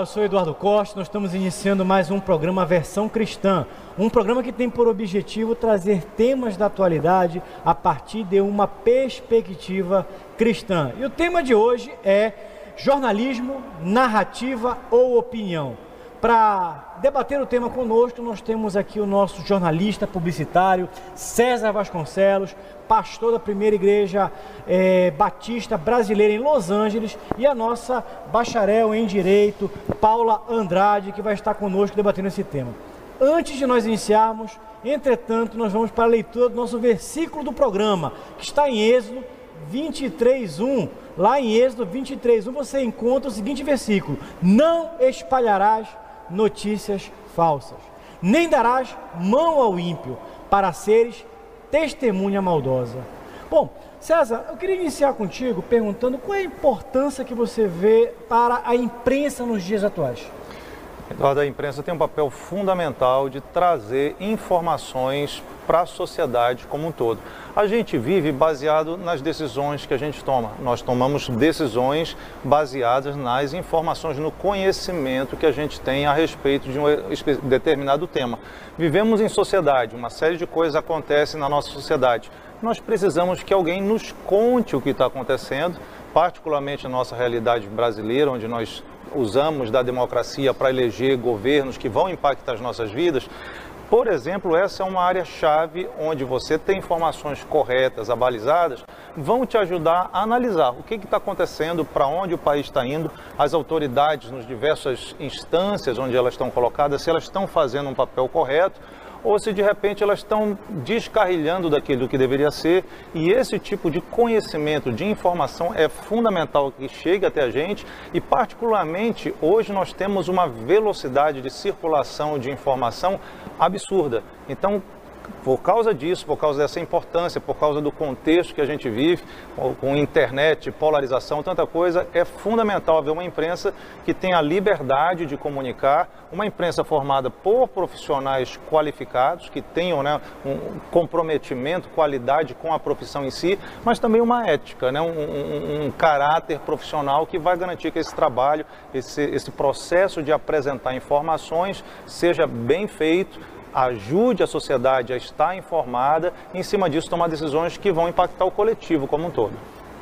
Olá, eu sou Eduardo Costa. Nós estamos iniciando mais um programa Versão Cristã, um programa que tem por objetivo trazer temas da atualidade a partir de uma perspectiva cristã. E o tema de hoje é jornalismo, narrativa ou opinião. Para debater o tema conosco, nós temos aqui o nosso jornalista publicitário, César Vasconcelos, pastor da primeira igreja é, batista brasileira em Los Angeles, e a nossa bacharel em Direito, Paula Andrade, que vai estar conosco debatendo esse tema. Antes de nós iniciarmos, entretanto, nós vamos para a leitura do nosso versículo do programa, que está em Êxodo 23:1. Lá em Êxodo 23:1 você encontra o seguinte versículo: Não espalharás notícias falsas, nem darás mão ao ímpio para seres testemunha maldosa. Bom, César, eu queria iniciar contigo perguntando qual é a importância que você vê para a imprensa nos dias atuais. Eduardo, a imprensa tem um papel fundamental de trazer informações para a sociedade como um todo. A gente vive baseado nas decisões que a gente toma. Nós tomamos decisões baseadas nas informações, no conhecimento que a gente tem a respeito de um determinado tema. Vivemos em sociedade, uma série de coisas acontecem na nossa sociedade. Nós precisamos que alguém nos conte o que está acontecendo, particularmente na nossa realidade brasileira, onde nós usamos da democracia para eleger governos que vão impactar as nossas vidas, por exemplo, essa é uma área-chave onde você tem informações corretas, abalizadas, vão te ajudar a analisar o que está acontecendo, para onde o país está indo, as autoridades nas diversas instâncias onde elas estão colocadas, se elas estão fazendo um papel correto ou se de repente elas estão descarrilhando daquilo que deveria ser. E esse tipo de conhecimento, de informação é fundamental que chegue até a gente e, particularmente, hoje nós temos uma velocidade de circulação de informação absurda. Então, por causa disso, por causa dessa importância, por causa do contexto que a gente vive, com internet, polarização, tanta coisa, é fundamental haver uma imprensa que tenha a liberdade de comunicar, uma imprensa formada por profissionais qualificados, que tenham né, um comprometimento, qualidade com a profissão em si, mas também uma ética, né, um, um, caráter profissional que vai garantir que esse trabalho, esse, esse processo de apresentar informações seja bem feito, ajude a sociedade a estar informada e, em cima disso, tomar decisões que vão impactar o coletivo como um todo.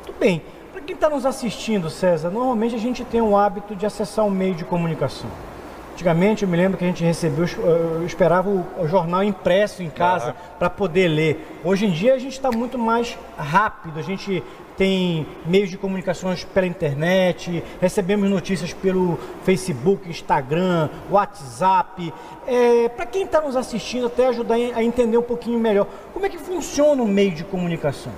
Muito bem. Para quem está nos assistindo, César, normalmente a gente tem o hábito de acessar um meio de comunicação. Antigamente eu me lembro que a gente recebeu, eu esperava o jornal impresso em casa para poder ler. Hoje em dia a gente está muito mais rápido, a gente tem meios de comunicações pela internet, recebemos notícias pelo Facebook, Instagram, WhatsApp. É, Para quem está nos assistindo, até ajudar a entender um pouquinho melhor, como é que funciona o meio de comunicação?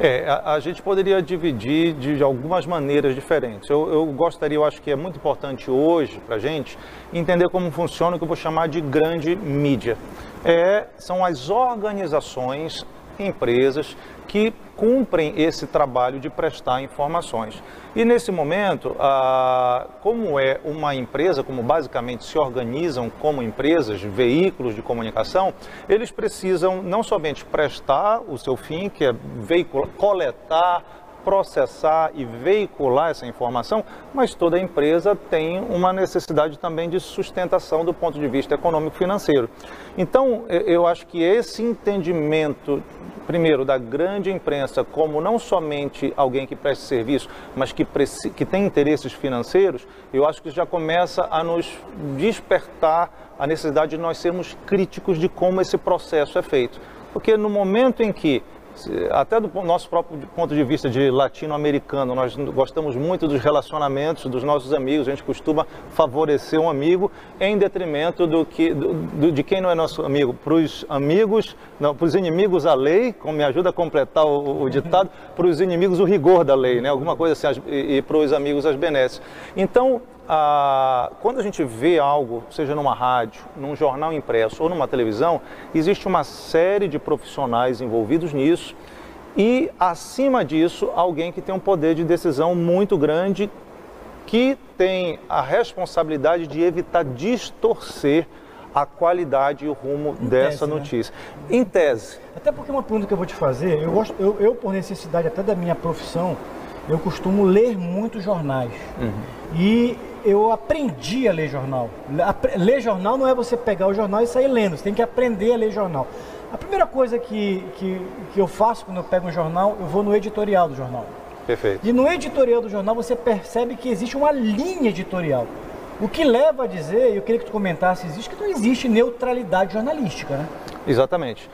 É, a, a, gente poderia dividir de, de algumas maneiras diferentes. Eu, eu, gostaria, eu acho que é muito importante hoje para a gente entender como funciona o que eu vou chamar de grande mídia. É, são as organizações, empresas que cumprem esse trabalho de prestar informações. E nesse momento, ah, como é uma empresa, como basicamente se organizam como empresas, veículos de comunicação, eles precisam não somente prestar o seu fim, que é veicular, coletar, processar e veicular essa informação, mas toda empresa tem uma necessidade também de sustentação do ponto de vista econômico-financeiro. Então, eu acho que esse entendimento, primeiro, da grande imprensa como não somente alguém que presta serviço, mas que, que tem interesses financeiros, eu acho que já começa a nos despertar a necessidade de nós sermos críticos de como esse processo é feito. Porque no momento em que até do nosso próprio ponto de vista de latino-americano, nós gostamos muito dos relacionamentos dos nossos amigos, a gente costuma favorecer um amigo em detrimento do que, do, do, de quem não é nosso amigo. Para os amigos, para os inimigos a lei, como me ajuda a completar o, o ditado, para os inimigos o rigor da lei, né? alguma coisa assim, e, e para os amigos as benesses. Então, ah, quando a gente vê algo, seja numa rádio, num jornal impresso ou numa televisão, existe uma série de profissionais envolvidos nisso e, acima disso, alguém que tem um poder de decisão muito grande que tem a responsabilidade de evitar distorcer a qualidade e o rumo em dessa tese, né? notícia. Né? Em tese. Até porque uma pergunta que eu vou te fazer, eu, gosto, eu, eu por necessidade até da minha profissão, eu costumo ler muitos jornais. Uhum. E eu aprendi a ler jornal. Ler jornal não é você pegar o jornal e sair lendo, você tem que aprender a ler jornal. A primeira coisa que, que, que eu faço quando eu pego um jornal, eu vou no editorial do jornal. Perfeito. E no editorial do jornal você percebe que existe uma linha editorial. O que leva a dizer, eu queria que tu comentasse, existe que não existe neutralidade jornalística, né? Exatamente.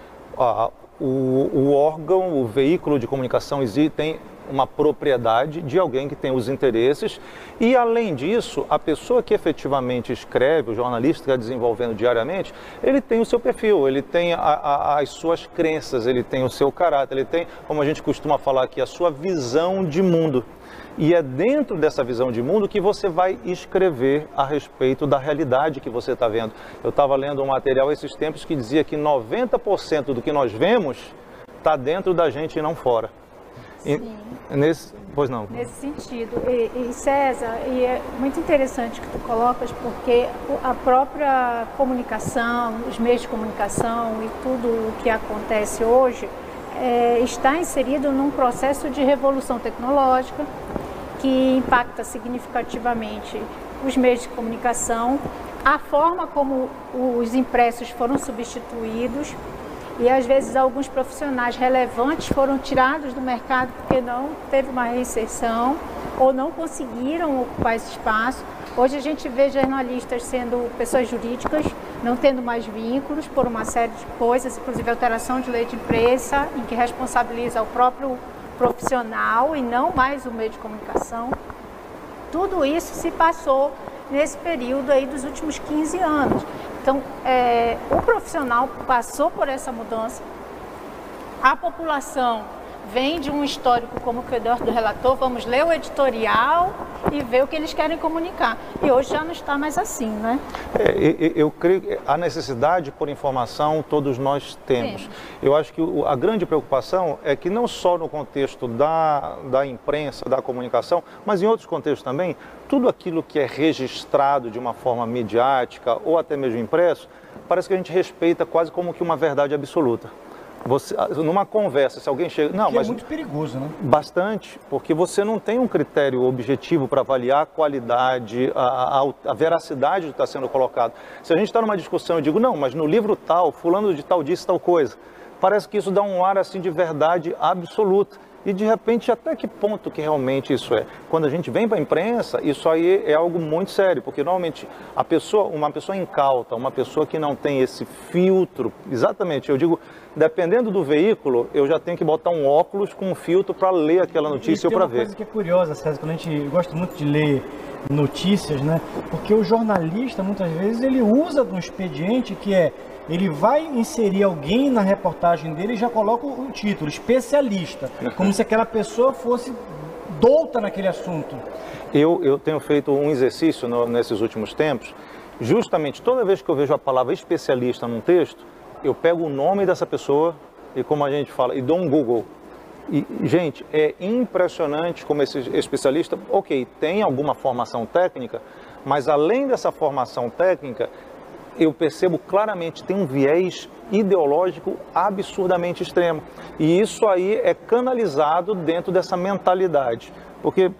o, o órgão, o veículo de comunicação tem uma propriedade de alguém que tem os interesses e, além disso, a pessoa que efetivamente escreve, o jornalista que está desenvolvendo diariamente, ele tem o seu perfil, ele tem a, a, as suas crenças, ele tem o seu caráter, ele tem, como a gente costuma falar aqui, a sua visão de mundo. E é dentro dessa visão de mundo que você vai escrever a respeito da realidade que você está vendo. Eu estava lendo um material esses tempos que dizia que 90% do que nós vemos está dentro da gente e não fora. Sim. nesse, pois não. Nesse sentido. E, e, César, e é muito interessante que tu colocas, porque a própria comunicação, os meios de comunicação e tudo o que acontece hoje é, está inserido num processo de revolução tecnológica que impacta significativamente os meios de comunicação, a forma como os impressos foram substituídos e às vezes alguns profissionais relevantes foram tirados do mercado porque não teve uma reinserção ou não conseguiram ocupar esse espaço. Hoje a gente vê jornalistas sendo pessoas jurídicas, não tendo mais vínculos por uma série de coisas, inclusive alteração de lei de imprensa, em que responsabiliza o próprio profissional e não mais o meio de comunicação. Tudo isso se passou nesse período aí dos últimos 15 anos. Então, é, o profissional passou por essa mudança, a população vem de um histórico como o Eduardo relatou, vamos ler o editorial e ver o que eles querem comunicar. E hoje já não está mais assim, né? É, eu, creio que a necessidade por informação todos nós temos. Sim. Eu acho que a grande preocupação é que não só no contexto da, da imprensa, da comunicação, mas em outros contextos também, tudo aquilo que é registrado de uma forma midiática ou até mesmo impresso, parece que a gente respeita quase como que uma verdade absoluta. Você, ah, numa conversa, se alguém chega. Não, que é mas. É muito perigoso, né? Bastante, porque você não tem um critério objetivo para avaliar a qualidade, a, a, a veracidade do que está sendo colocado. Se a gente está numa discussão e digo, não, mas no livro tal, fulano de tal disse tal coisa, parece que isso dá um ar assim de verdade absoluta. E de repente, até que ponto que realmente isso é? Quando a gente vem para a imprensa, isso aí é algo muito sério, porque normalmente a pessoa, uma pessoa incauta, uma pessoa que não tem esse filtro, exatamente, eu digo, dependendo do veículo, eu já tenho que botar um óculos com um filtro para ler aquela notícia ou para ver. Uma coisa que é curiosa, César, quando a gente gosta muito de ler notícias, né? Porque o jornalista muitas vezes ele usa um expediente que é ele vai inserir alguém na reportagem dele e já coloca o título, especialista, como se aquela pessoa fosse douta naquele assunto. Eu, eu tenho feito um exercício no, nesses últimos tempos, justamente toda vez que eu vejo a palavra especialista num texto, eu pego o nome dessa pessoa e, como a gente fala, e dou um Google. E, gente, é impressionante como esse especialista, ok, tem alguma formação técnica, mas além dessa formação técnica, eu percebo claramente tem um viés ideológico absurdamente extremo. E isso aí é canalizado dentro dessa mentalidade. Porque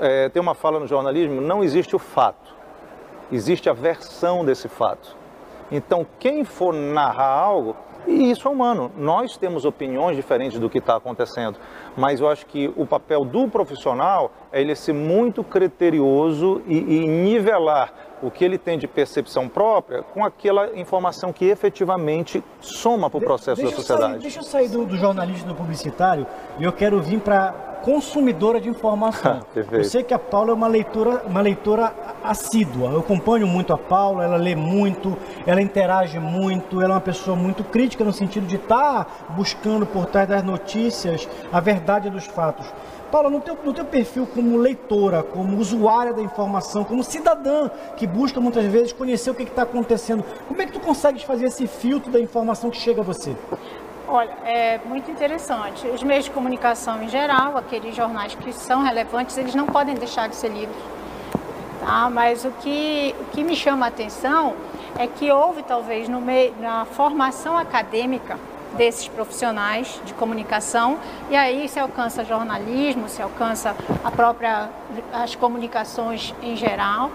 é, tem uma fala no jornalismo, não existe o fato, existe a versão desse fato. Então, quem for narrar algo, e isso é humano, nós temos opiniões diferentes do que está acontecendo, mas eu acho que o papel do profissional é ele ser muito criterioso e, e nivelar o que ele tem de percepção própria com aquela informação que efetivamente soma para o processo de, da sociedade. Sair, deixa eu sair do, do jornalismo do publicitário e eu quero vir para consumidora de informação. eu sei que a Paula é uma leitora, uma leitora assídua. Eu acompanho muito a Paula, ela lê muito, ela interage muito, ela é uma pessoa muito crítica no sentido de estar tá buscando por trás das notícias a verdade dos fatos. Paula, no teu, no teu perfil como leitora, como usuária da informação, como cidadã que busca muitas vezes conhecer o que está acontecendo, como é que tu consegues fazer esse filtro da informação que chega a você? Olha, é muito interessante. Os meios de comunicação em geral, aqueles jornais que são relevantes, eles não podem deixar de ser lidos. Tá? Mas o que, o que me chama a atenção é que houve talvez no meio, na formação acadêmica desses profissionais de comunicação e aí se alcança jornalismo, se alcança a própria as comunicações em geral.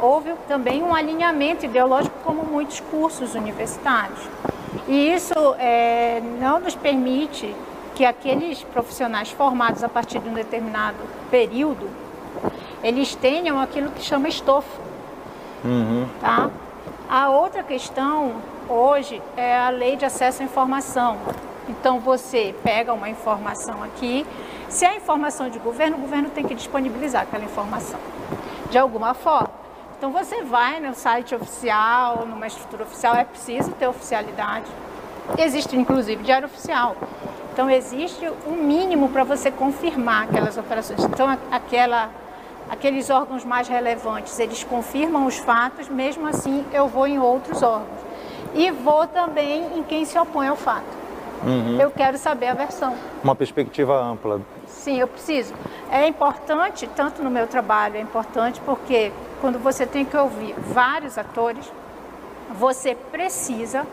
Houve também um alinhamento ideológico como muitos cursos universitários. E isso é, não nos permite que aqueles profissionais formados a partir de um determinado período, eles tenham aquilo que chama estofo. Uhum. Tá? A outra questão hoje é a lei de acesso à informação. Então você pega uma informação aqui, se é informação de governo, o governo tem que disponibilizar aquela informação de alguma forma. Então você vai no site oficial, numa estrutura oficial, é preciso ter oficialidade. Existe inclusive diário oficial. Então existe um mínimo para você confirmar aquelas operações. Então aquela aqueles órgãos mais relevantes, eles confirmam os fatos, mesmo assim eu vou em outros órgãos. E vou também em quem se opõe ao fato. Uhum. Eu quero saber a versão. Uma perspectiva ampla. Sim, eu preciso. É importante, tanto no meu trabalho, é importante porque quando você tem que ouvir vários atores, você precisa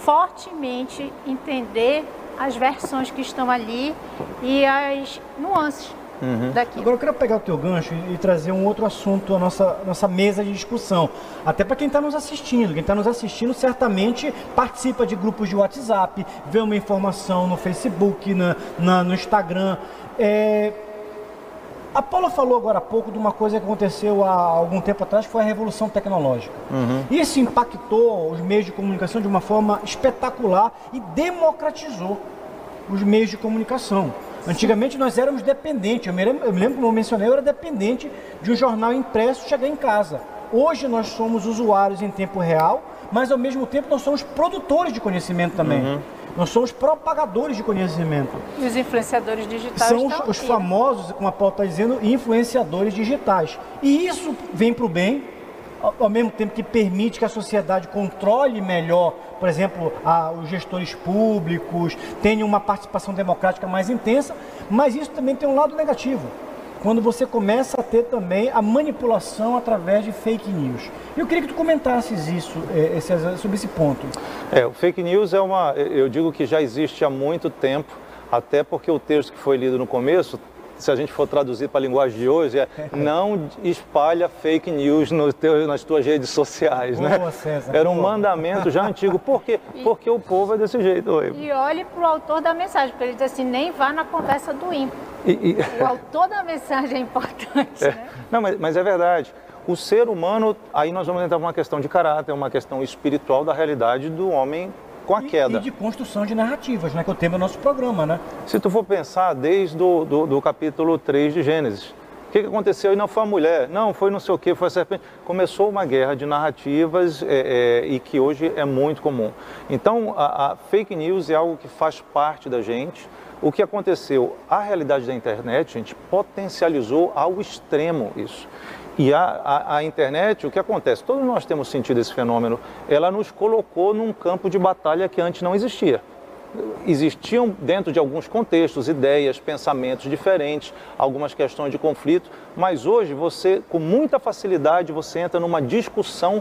fortemente entender as versões que estão ali e as nuances. Uhum. Daqui. Agora eu quero pegar o teu gancho e, trazer um outro assunto à nossa, nossa mesa de discussão. Até para quem está nos assistindo. Quem está nos assistindo certamente participa de grupos de WhatsApp, vê uma informação no Facebook, na, na no Instagram. É, a Paula falou agora há pouco de uma coisa que aconteceu há algum tempo atrás, que foi a revolução tecnológica. Uhum. Isso impactou os meios de comunicação de uma forma espetacular e democratizou os meios de comunicação. Antigamente nós éramos dependentes. Eu me, lembro, eu me lembro, como eu mencionei, eu era dependente de um jornal impresso chegar em casa. Hoje nós somos usuários em tempo real, mas ao mesmo tempo nós somos produtores de conhecimento também. Uhum. Nós somos propagadores de conhecimento. E os influenciadores digitais São os, os famosos, como a Paula está dizendo, influenciadores digitais. E isso vem para o bem, ao mesmo tempo que permite que a sociedade controle melhor, por exemplo, a, os gestores públicos, tenha uma participação democrática mais intensa, mas isso também tem um lado negativo quando você começa a ter também a manipulação através de fake news. Eu queria que tu comentasses isso, é, esse, sobre esse ponto. É, o fake news é uma, eu digo que já existe há muito tempo, até porque o texto que foi lido no começo se a gente for traduzir para a linguagem de hoje, é não espalha fake news no teu, nas tuas redes sociais, né? Boa, César, Era um boa. mandamento já antigo. Por quê? E, porque o povo é desse jeito. Oi. E olhe para o autor da mensagem, porque ele diz assim, nem vá na conversa do ímpio. E, e... O autor da mensagem é importante, é. né? Não, mas, mas é verdade. O ser humano, aí nós vamos entrar numa questão de caráter, uma questão espiritual da realidade do homem com a e, queda. E de construção de narrativas, né, que é o tema do nosso programa, né? Se tu for pensar desde do, do, do capítulo 3 de Gênesis, o que, que aconteceu? E não foi a mulher, não, foi não sei o que, foi a serpente. Começou uma guerra de narrativas é, é, e que hoje é muito comum. Então, a, a fake news é algo que faz parte da gente. O que aconteceu? A realidade da internet, gente, potencializou ao extremo isso. E a, a, a, internet, o que acontece? Todos nós temos sentido esse fenômeno. Ela nos colocou num campo de batalha que antes não existia. Existiam dentro de alguns contextos ideias, pensamentos diferentes, algumas questões de conflito, mas hoje você, com muita facilidade, você entra numa discussão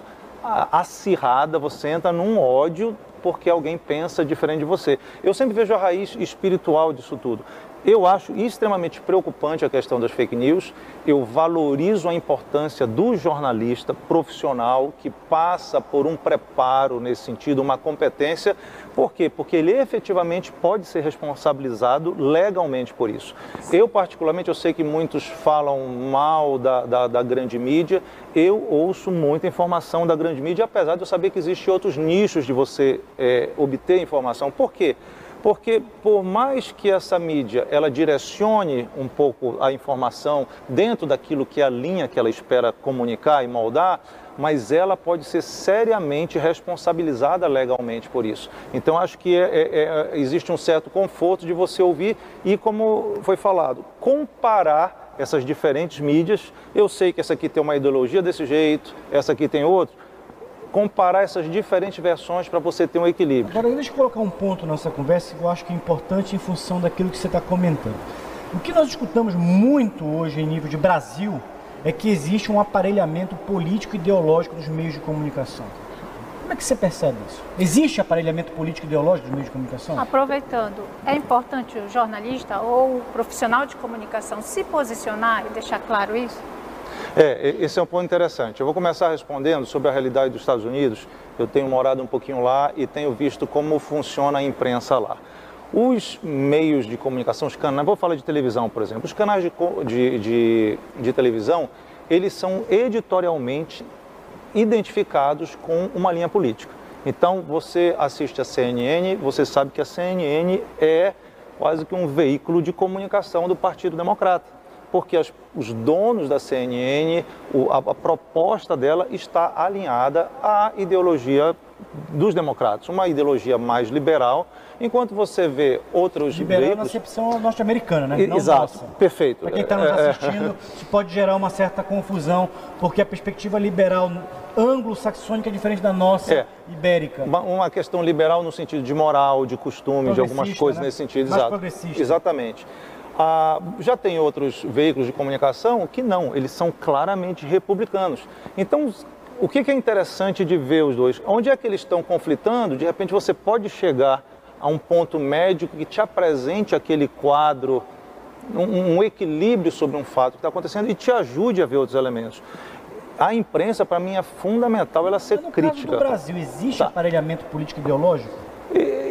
acirrada, você entra num ódio porque alguém pensa diferente de você. Eu sempre vejo a raiz espiritual disso tudo. Eu acho extremamente preocupante a questão das fake news. Eu valorizo a importância do jornalista profissional que passa por um preparo nesse sentido, uma competência. Por quê? Porque ele efetivamente pode ser responsabilizado legalmente por isso. Eu, particularmente, eu sei que muitos falam mal da, da, da grande mídia. Eu ouço muita informação da grande mídia, apesar de eu saber que existem outros nichos de você é, obter informação. Por quê? Porque por mais que essa mídia ela direcione um pouco a informação dentro daquilo que é a linha que ela espera comunicar e moldar, mas ela pode ser seriamente responsabilizada legalmente por isso. Então acho que é, é, é, existe um certo conforto de você ouvir e, como foi falado, comparar essas diferentes mídias. Eu sei que essa aqui tem uma ideologia desse jeito, essa aqui tem outro comparar essas diferentes versões para você ter um equilíbrio. Agora, deixa eu colocar um ponto nessa conversa que eu acho que é importante em função daquilo que você está comentando. O que nós escutamos muito hoje em nível de Brasil é que existe um aparelhamento político e ideológico dos meios de comunicação. Como é que você percebe isso? Existe aparelhamento político ideológico dos meios de comunicação? Aproveitando, é importante o jornalista ou o profissional de comunicação se posicionar e deixar claro isso? É, esse é um ponto interessante. Eu vou começar respondendo sobre a realidade dos Estados Unidos. Eu tenho morado um pouquinho lá e tenho visto como funciona a imprensa lá. Os meios de comunicação, os canais, vou falar de televisão, por exemplo, os canais de, de, de, de televisão, eles são editorialmente identificados com uma linha política. Então, você assiste a CNN, você sabe que a CNN é quase que um veículo de comunicação do Partido Democrata porque as, os donos da CNN, o, a, a, proposta dela está alinhada à ideologia dos democratas, uma ideologia mais liberal, enquanto você vê outros liberal veículos... na acepção norte-americana, né? Não Exato, nossa. perfeito. Para quem está nos é, é. assistindo, isso pode gerar uma certa confusão, porque a perspectiva liberal anglo-saxônica é diferente da nossa é. ibérica. Uma, uma, questão liberal no sentido de moral, de costume, de algumas coisas né? nesse sentido. Mais exato. progressista. Exatamente. Ah, já tem outros veículos de comunicação que não, eles são claramente republicanos. Então, o que, é interessante de ver os dois? Onde é que eles estão conflitando? De repente você pode chegar a um ponto médio que te apresente aquele quadro, um, um equilíbrio sobre um fato que está acontecendo e te ajude a ver outros elementos. A imprensa, para mim, é fundamental ela ser Mas no crítica. Caso do Brasil, existe tá. aparelhamento político ideológico?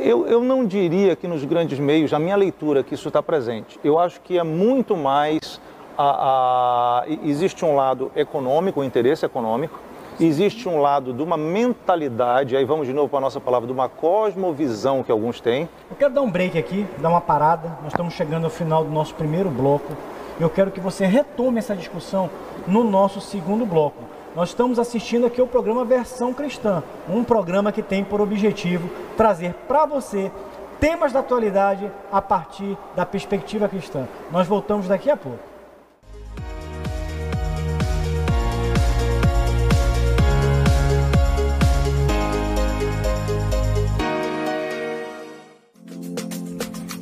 Eu, eu não diria que nos grandes meios, na minha leitura, que isso está presente. Eu acho que é muito mais. A, a, existe um lado econômico, o interesse econômico, existe um lado de uma mentalidade, aí vamos de novo para a nossa palavra, de uma cosmovisão que alguns têm. Eu quero dar um break aqui, dar uma parada. Nós estamos chegando ao final do nosso primeiro bloco. Eu quero que você retome essa discussão no nosso segundo bloco. Nós estamos assistindo aqui o programa Versão Cristã, um programa que tem por objetivo trazer para você temas da atualidade a partir da perspectiva cristã. Nós voltamos daqui a pouco.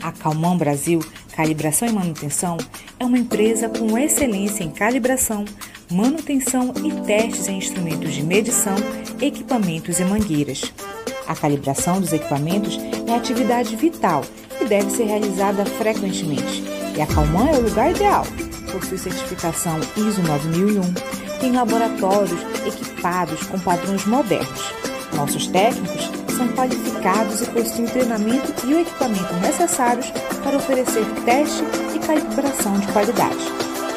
A Calmão Brasil Calibração e Manutenção é uma empresa com excelência em calibração, manutenção e testes em instrumentos de medição, equipamentos e mangueiras. A calibração dos equipamentos é atividade vital e deve ser realizada frequentemente. E a Calman é o lugar ideal. Possui certificação ISO 9001, tem laboratórios equipados com padrões modernos. Nossos técnicos são qualificados e possuem treinamento e o equipamento necessários para oferecer teste e calibração de qualidade.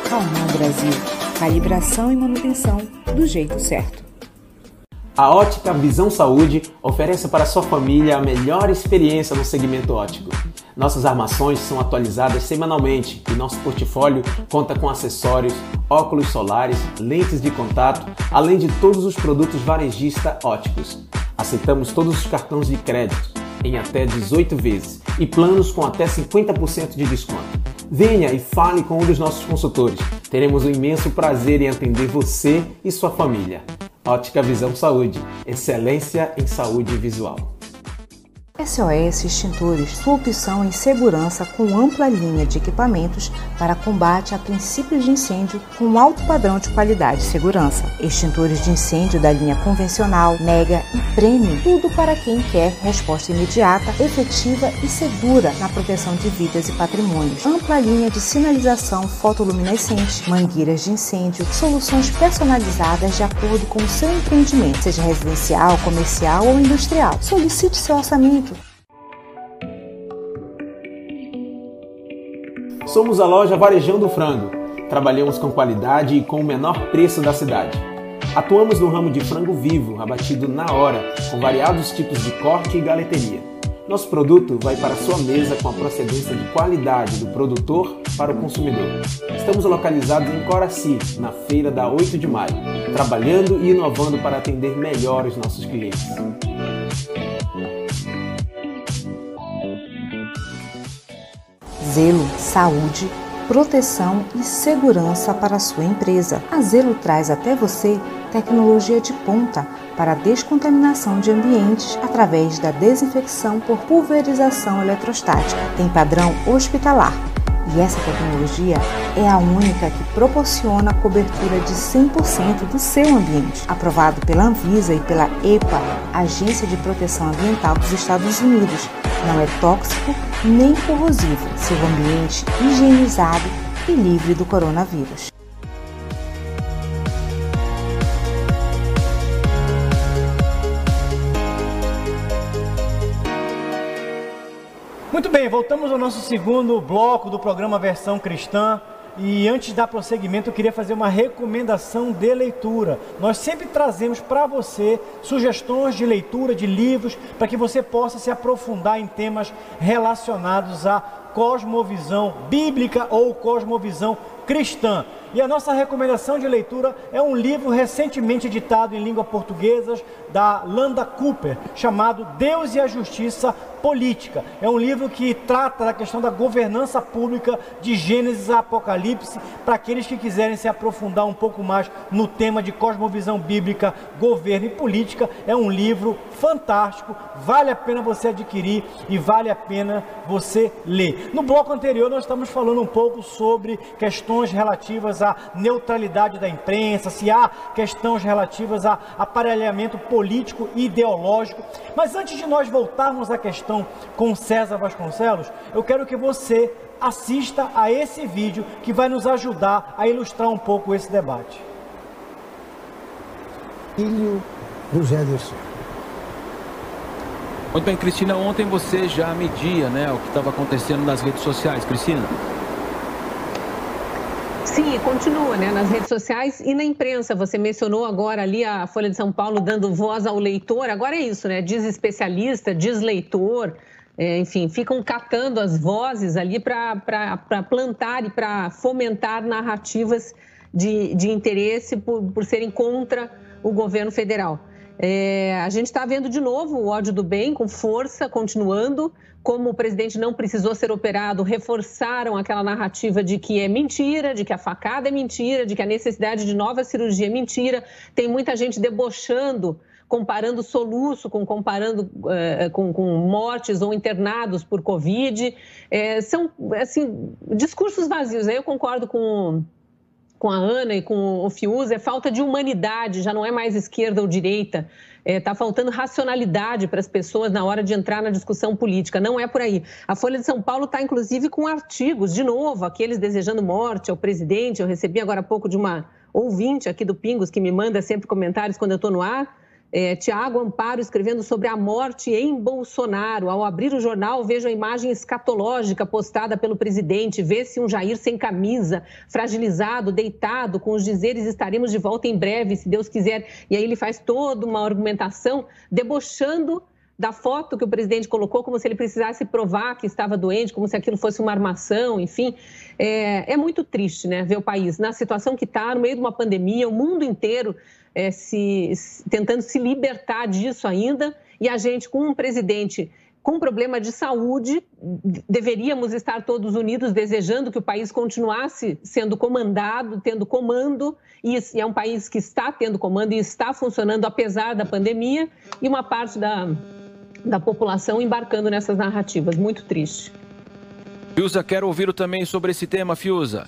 Calman Brasil calibração e manutenção do jeito certo. A Ótica Visão Saúde oferece para sua família a melhor experiência no segmento óptico. Nossas armações são atualizadas semanalmente e nosso portfólio conta com acessórios, óculos solares, lentes de contato, além de todos os produtos varejista óticos. Aceitamos todos os cartões de crédito em até 18 vezes e planos com até 50% de desconto. Venha e fale com um dos nossos consultores. Teremos o um imenso prazer em atender você e sua família. Ótica Visão Saúde. Excelência em saúde visual. SOS Extintores, sua opção em segurança com ampla linha de equipamentos para combate a princípios de incêndio com alto padrão de qualidade e segurança. Extintores de incêndio da linha convencional, mega e premium, tudo para quem quer resposta imediata, efetiva e segura na proteção de vidas e patrimônios. Ampla linha de sinalização fotoluminescente, mangueiras de incêndio, soluções personalizadas de acordo com o seu empreendimento, seja residencial, comercial ou industrial. Solicite seu orçamento Somos a loja Varejão do Frango. Trabalhamos com qualidade e com o menor preço da cidade. Atuamos no ramo de frango vivo, abatido na hora, com variados tipos de corte e galeteria. Nosso produto vai para sua mesa com a procedência de qualidade do produtor para o consumidor. Estamos localizados em Coraci, na feira da 8 de maio, trabalhando e inovando para atender melhor os nossos clientes. Zelo, saúde, proteção e segurança para a sua empresa. A Zelo traz até você tecnologia de ponta para a descontaminação de ambientes através da desinfecção por pulverização eletrostática. Tem padrão hospitalar E essa tecnologia é a única que proporciona cobertura de 100% do seu ambiente, aprovado pela Anvisa e pela EPA, Agência de Proteção Ambiental dos Estados Unidos. Não é tóxico nem corrosivo, seu ambiente higienizado e livre do coronavírus. Muito bem, voltamos ao nosso segundo bloco do programa Versão Cristã. E antes de dar prosseguimento, eu queria fazer uma recomendação de leitura. Nós sempre trazemos para você sugestões de leitura de livros para que você possa se aprofundar em temas relacionados à cosmovisão bíblica ou cosmovisão cristã. E a nossa recomendação de leitura é um livro recentemente editado em língua portuguesa da Landa Cooper, chamado Deus e a Justiça Política. É um livro que trata da questão da governança pública de Gênesis a Apocalipse, para aqueles que quiserem se aprofundar um pouco mais no tema de cosmovisão bíblica, governo e política. É um livro fantástico, vale a pena você adquirir e vale a pena você ler. No bloco anterior, nós estamos falando um pouco sobre questões relativas à neutralidade da imprensa, se há questões relativas a aparelhamento político e ideológico. Mas antes de nós voltarmos à questão com César Vasconcelos, eu quero que você assista a esse vídeo que vai nos ajudar a ilustrar um pouco esse debate. Filho do Jederson. Muito bem, Cristina, ontem você já media né, o que estava acontecendo nas redes sociais. Cristina? Sim, continua né, nas redes sociais e na imprensa. Você mencionou agora ali a Folha de São Paulo dando voz ao leitor. Agora é isso, né? Diz especialista, diz leitor. É, enfim, ficam catando as vozes ali para plantar e para fomentar narrativas de, de interesse por, por serem contra o governo federal. É, a gente está vendo de novo o ódio do bem com força, continuando. Como o presidente não precisou ser operado, reforçaram aquela narrativa de que é mentira, de que a facada é mentira, de que a necessidade de nova cirurgia é mentira. Tem muita gente debochando comparando soluço com comparando é, com, com, mortes ou internados por Covid. É, são, assim, discursos vazios. Aí eu concordo com com a Ana e com o Fiuza é falta de humanidade, já não é mais esquerda ou direita. Está é, tá faltando racionalidade para as pessoas na hora de entrar na discussão política. Não é por aí. A Folha de São Paulo está, inclusive, com artigos, de novo, aqueles desejando morte ao presidente. Eu recebi agora há pouco de uma ouvinte aqui do Pingos que me manda sempre comentários quando eu estou no ar é, Tiago Amparo escrevendo sobre a morte em Bolsonaro. Ao abrir o jornal, vejo a imagem escatológica postada pelo presidente. Vê-se um Jair sem camisa, fragilizado, deitado, com os dizeres estaremos de volta em breve, se Deus quiser. E aí ele faz toda uma argumentação debochando da foto que o presidente colocou, como se ele precisasse provar que estava doente, como se aquilo fosse uma armação, enfim. É, é muito triste, né, ver o país na situação que está, no meio de uma pandemia, o mundo inteiro é, se, tentando se libertar disso ainda, e a gente, com um presidente com problema de saúde, deveríamos estar todos unidos desejando que o país continuasse sendo comandado, tendo comando, e é um país que está tendo comando e está funcionando apesar da pandemia, e uma parte da, da população embarcando nessas narrativas. Muito triste. Fiuza, quero ouvir também sobre esse tema, Fiuza.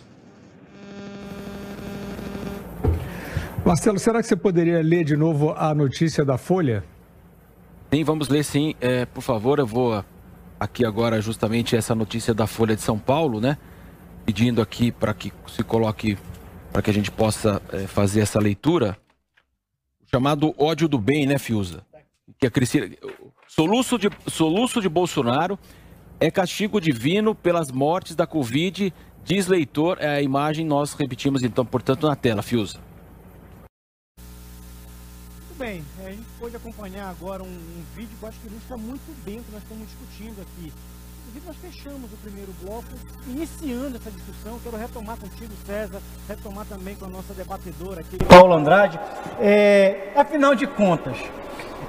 Marcelo, será que você poderia ler de novo a notícia da Folha? Sim, vamos ler sim. É, por favor, eu vou aqui agora justamente essa notícia da Folha de São Paulo, né? Pedindo aqui para que se coloque, para que a gente possa é, fazer essa leitura. Chamado ódio do bem, né, Fiuza? Que a Cristina... Soluço de, soluço de Bolsonaro é castigo divino pelas mortes da Covid, diz leitor. É a imagem, nós repetimos então, portanto, na tela, Fiuza. Muito bem, é, a gente pode acompanhar agora um, um vídeo que eu acho que ilustra muito bem o que nós estamos discutindo aqui. Inclusive, nós fechamos o primeiro bloco, iniciando essa discussão. Quero retomar contigo, César, retomar também com a nossa debatedora aqui, Paulo Andrade. É, afinal de contas,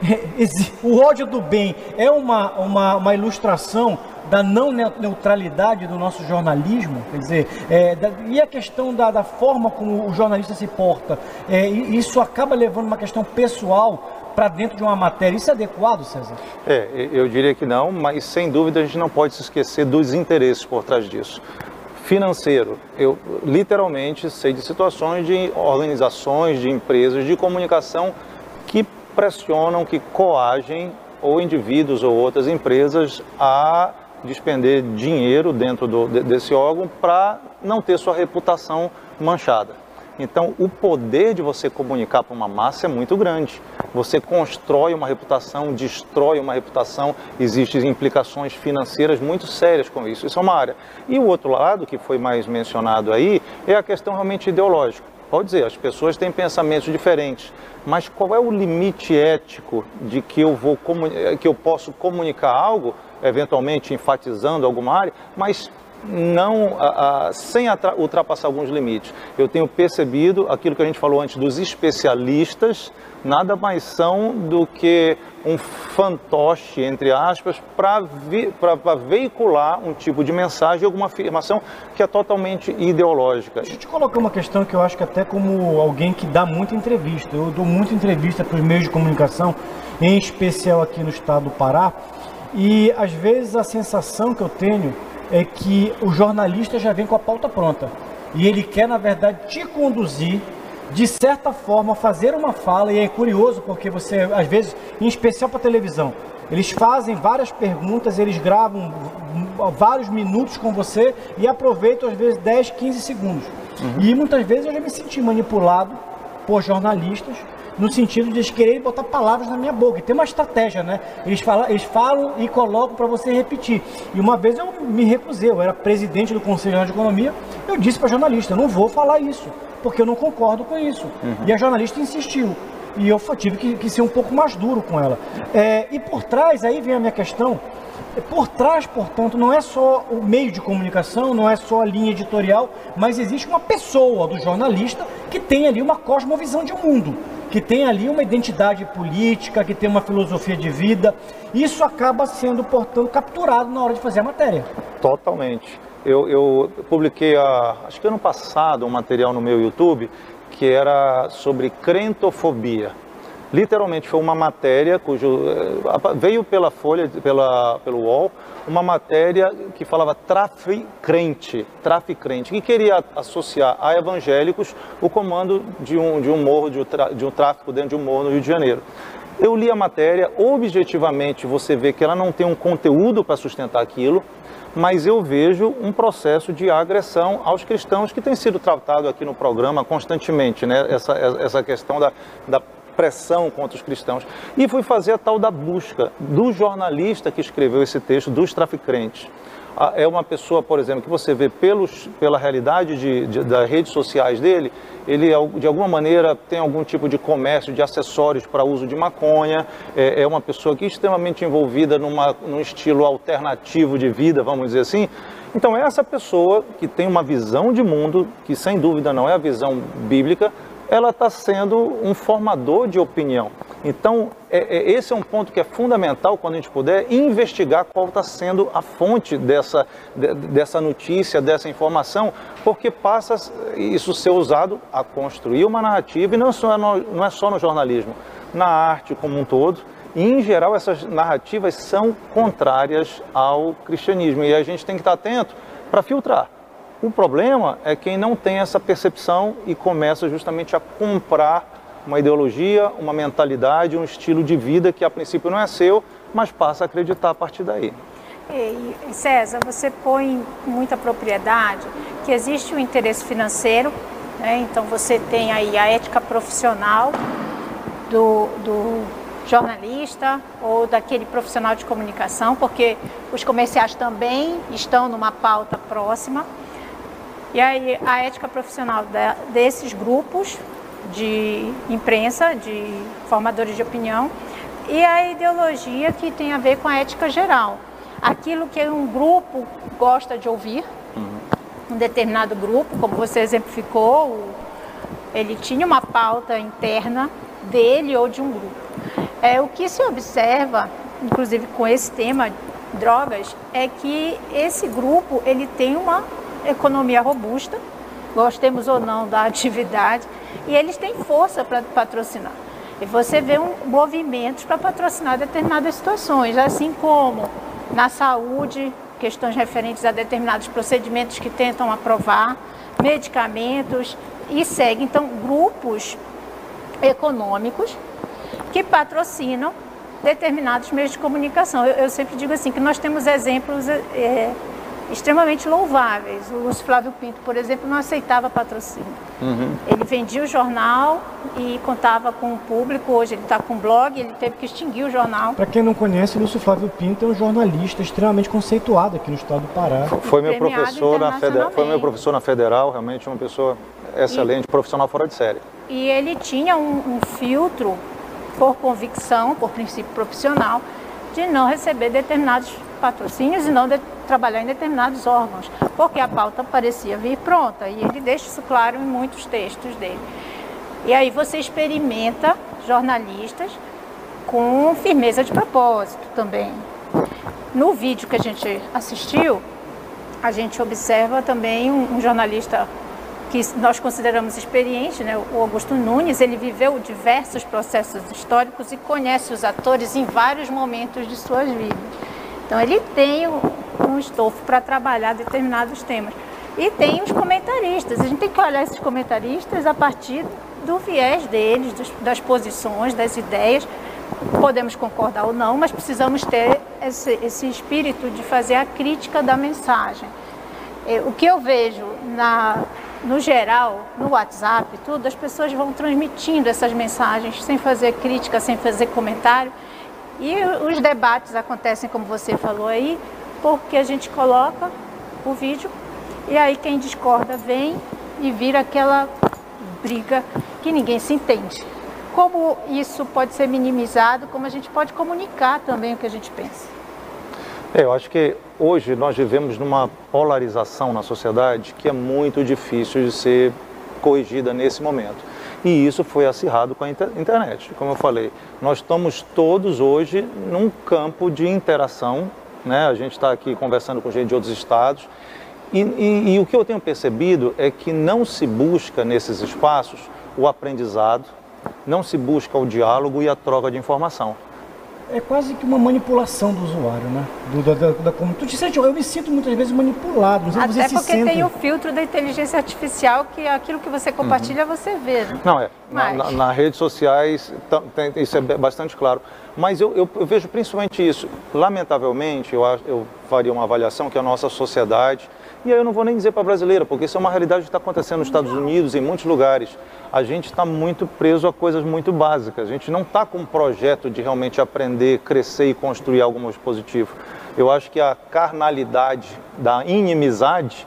o ódio do bem é uma, uma, uma ilustração da não neutralidade do nosso jornalismo, quer dizer, é, da, e a questão da, da, forma como o jornalista se porta, é, isso acaba levando uma questão pessoal para dentro de uma matéria. Isso é adequado, César? É, eu diria que não, mas sem dúvida a gente não pode se esquecer dos interesses por trás disso. financeiro. Eu literalmente sei de situações de organizações, de empresas de comunicação que pressionam, que coagem ou indivíduos ou outras empresas a despender dinheiro dentro do, desse órgão para não ter sua reputação manchada. Então, o poder de você comunicar para uma massa é muito grande. Você constrói uma reputação, destrói uma reputação, existem implicações financeiras muito sérias com isso. Isso é uma área. E o outro lado, que foi mais mencionado aí, é a questão realmente ideológica. Pode dizer, as pessoas têm pensamentos diferentes, mas qual é o limite ético de que eu, vou, que eu posso comunicar algo, eventualmente enfatizando alguma área, mas não a, a, sem ultrapassar alguns limites. Eu tenho percebido aquilo que a gente falou antes dos especialistas, nada mais são do que um fantoche, entre aspas, para veicular um tipo de mensagem, alguma afirmação que é totalmente ideológica. Deixa eu te colocar uma questão que eu acho que até como alguém que dá muita entrevista, eu dou muita entrevista para os meios de comunicação, em especial aqui no estado do Pará, e às vezes a sensação que eu tenho é que o jornalista já vem com a pauta pronta. E ele quer, na verdade, te conduzir, de certa forma, fazer uma fala, e é curioso porque você, às vezes, em especial para televisão, eles fazem várias perguntas, eles gravam vários minutos com você e aproveitam, às vezes, 10, 15 segundos. Uhum. E muitas vezes eu já me senti manipulado por jornalistas no sentido de eles quererem botar palavras na minha boca. E tem uma estratégia, né? Eles falam, eles falam e colocam para você repetir. E uma vez eu me recusei, eu era presidente do Conselho de Economia, eu disse para a jornalista, não vou falar isso, porque eu não concordo com isso. Uhum. E a jornalista insistiu. E eu tive que, que ser um pouco mais duro com ela. É, e por trás, aí vem a minha questão, por trás, portanto, não é só o meio de comunicação, não é só a linha editorial, mas existe uma pessoa do jornalista que tem ali uma cosmovisão de mundo que tem ali uma identidade política, que tem uma filosofia de vida. Isso acaba sendo, portanto, capturado na hora de fazer a matéria. Totalmente. Eu, eu publiquei, a, acho que ano passado, um material no meu YouTube que era sobre crentofobia. Literalmente foi uma matéria cujo eh, veio pela Folha, pela, pelo UOL, uma matéria que falava traficrente, traficrente, que queria associar a evangélicos o comando de um, de um morro, de um, de um tráfico dentro de um morro no Rio de Janeiro. Eu li a matéria, objetivamente você vê que ela não tem um conteúdo para sustentar aquilo, mas eu vejo um processo de agressão aos cristãos que tem sido tratado aqui no programa constantemente, né? essa, essa questão da, da pressão contra os cristãos. E fui fazer a tal da busca do jornalista que escreveu esse texto, dos traficantes. É uma pessoa, por exemplo, que você vê pelos, pela realidade de, de, das redes sociais dele, ele de alguma maneira tem algum tipo de comércio de acessórios para uso de maconha, é, é uma pessoa que é extremamente envolvida numa, num estilo alternativo de vida, vamos dizer assim. Então, é essa pessoa que tem uma visão de mundo, que sem dúvida não é a visão bíblica, ela está sendo um formador de opinião. Então, é, é, esse é um ponto que é fundamental quando a gente puder investigar qual está sendo a fonte dessa, de, dessa notícia, dessa informação, porque passa isso ser usado a construir uma narrativa, e não, só no, não é só no jornalismo, na arte como um todo. E, em geral, essas narrativas são contrárias ao cristianismo, e a gente tem que estar atento para filtrar. O problema é quem não tem essa percepção e começa justamente a comprar uma ideologia, uma mentalidade, um estilo de vida que a princípio não é seu, mas passa a acreditar a partir daí. E, César, você põe muita propriedade que existe o interesse financeiro, né? então você tem aí a ética profissional do, do jornalista ou daquele profissional de comunicação, porque os comerciais também estão numa pauta próxima. E aí a ética profissional desses grupos de imprensa, de formadores de opinião, e a ideologia que tem a ver com a ética geral. Aquilo que um grupo gosta de ouvir, uhum. um determinado grupo, como você exemplificou, ele tinha uma pauta interna dele ou de um grupo. É, o que se observa, inclusive com esse tema, drogas, é que esse grupo ele tem uma economia robusta, gostemos ou não da atividade, e eles têm força para patrocinar. E você vê um, movimentos para patrocinar determinadas situações, assim como na saúde, questões referentes a determinados procedimentos que tentam aprovar, medicamentos e segue então grupos econômicos que patrocinam determinados meios de comunicação. Eu, eu sempre digo assim que nós temos exemplos é, extremamente louváveis. O Lúcio Flávio Pinto, por exemplo, não aceitava patrocínio. Uhum. Ele vendia o jornal e contava com o público. Hoje ele está com um blog, ele teve que extinguir o jornal. Para quem não conhece, Lúcio Flávio Pinto é um jornalista extremamente conceituado aqui no estado do Pará. Foi meu professor na federal, foi meu professor na federal, realmente uma pessoa excelente, e, profissional fora de série. E ele tinha um, um filtro por convicção, por princípio profissional, de não receber determinados patrocínios e não de, trabalhar em determinados órgãos, porque a pauta parecia vir pronta e ele deixa isso claro em muitos textos dele. E aí você experimenta jornalistas com firmeza de propósito também. No vídeo que a gente assistiu, a gente observa também um, um jornalista que nós consideramos experiente, né? o Augusto Nunes, ele viveu diversos processos históricos e conhece os atores em vários momentos de suas vidas. Então ele tem um estofo para trabalhar determinados temas. E tem os comentaristas. A gente tem que olhar esses comentaristas a partir do viés deles, das posições, das ideias. Podemos concordar ou não, mas precisamos ter esse, esse espírito de fazer a crítica da mensagem. É, o que eu vejo na, no geral, no WhatsApp, tudo, as pessoas vão transmitindo essas mensagens sem fazer crítica, sem fazer comentário. E os debates acontecem, como você falou aí, porque a gente coloca o vídeo e aí quem discorda vem e vira aquela briga que ninguém se entende. Como isso pode ser minimizado, como a gente pode comunicar também o que a gente pensa. É, eu acho que hoje nós vivemos numa polarização na sociedade que é muito difícil de ser corrigida nesse momento. E isso foi acirrado com a internet. Como eu falei, nós estamos todos hoje num campo de interação. Né? A gente está aqui conversando com gente de outros estados. E, e, e o que eu tenho percebido é que não se busca nesses espaços o aprendizado, não se busca o diálogo e a troca de informação é quase que uma manipulação do usuário, né? Do, da, da, da, tu te sente, eu me sinto muitas vezes manipulado. Não Até porque tem o filtro da inteligência artificial que aquilo que você compartilha uhum. você vê. Né? Não, é. Nas na, na redes sociais tem, isso é bastante claro. Mas eu, eu, eu, vejo principalmente isso. Lamentavelmente, eu, eu faria uma avaliação que a nossa sociedade e aí eu não vou nem dizer para brasileira, porque isso é uma realidade que está acontecendo nos Estados Unidos, em muitos lugares. A gente está muito preso a coisas muito básicas. A gente não está com um projeto de realmente aprender, crescer e construir algo mais positivo. Eu acho que a carnalidade da inimizade,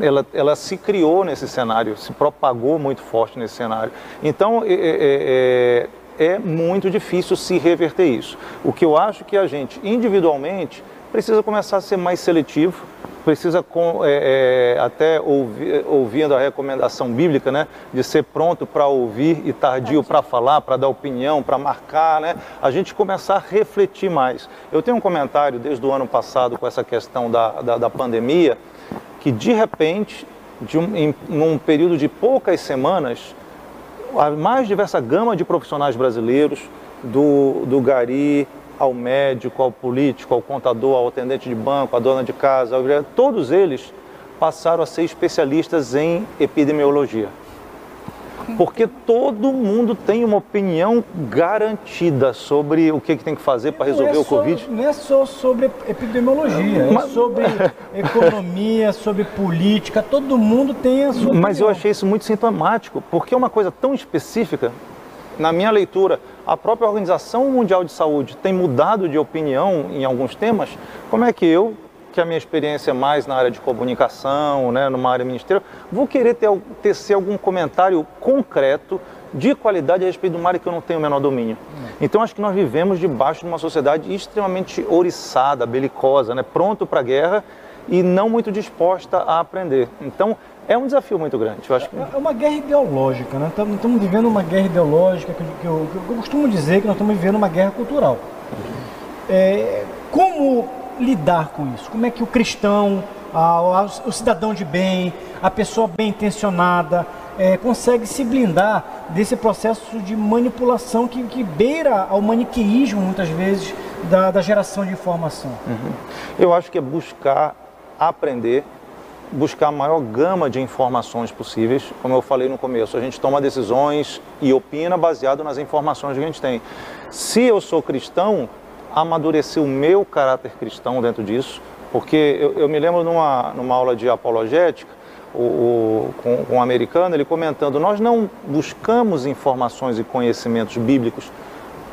ela, ela se criou nesse cenário, se propagou muito forte nesse cenário. Então, é, é, é, é muito difícil se reverter isso. O que eu acho que a gente, individualmente, precisa começar a ser mais seletivo, precisa é, é, até ouvir, ouvindo a recomendação bíblica, né, de ser pronto para ouvir e tardio para falar, para dar opinião, para marcar, né, a gente começar a refletir mais. Eu tenho um comentário desde o ano passado com essa questão da, da, da pandemia, que de repente, de um, em num período de poucas semanas, a mais diversa gama de profissionais brasileiros, do, do Gari, ao médico, ao político, ao contador, ao atendente de banco, à dona de casa, ao... todos eles passaram a ser especialistas em epidemiologia. Porque todo mundo tem uma opinião garantida sobre o que, que tem que fazer para resolver é o Covid. Não é só sobre epidemiologia, é Mas... é sobre economia, sobre política, todo mundo tem a sua Mas eu achei isso muito sintomático, porque é uma coisa tão específica na minha leitura, a própria Organização Mundial de Saúde tem mudado de opinião em alguns temas, como é que eu, que a minha experiência é mais na área de comunicação, né, numa área ministerial, vou querer ter, tecer algum comentário concreto de qualidade a respeito de uma área que eu não tenho o menor domínio. Então acho que nós vivemos debaixo de uma sociedade extremamente oriçada, belicosa, né, pronto para a guerra e não muito disposta a aprender. Então é um desafio muito grande. Eu acho que... É uma guerra ideológica, né? Estamos vivendo uma guerra ideológica, que, que, eu, que eu, costumo dizer que nós estamos vivendo uma guerra cultural. É, como lidar com isso? Como é que o cristão, a, a, o cidadão de bem, a pessoa bem intencionada, é, consegue se blindar desse processo de manipulação que, que beira ao maniqueísmo, muitas vezes, da, da geração de informação? Uhum. Eu acho que é buscar aprender, buscar a maior gama de informações possíveis. Como eu falei no começo, a gente toma decisões e opina baseado nas informações que a gente tem. Se eu sou cristão, amadurecer o meu caráter cristão dentro disso, porque eu, eu me lembro numa, numa aula de apologética, o, o, com um americano, ele comentando: nós não buscamos informações e conhecimentos bíblicos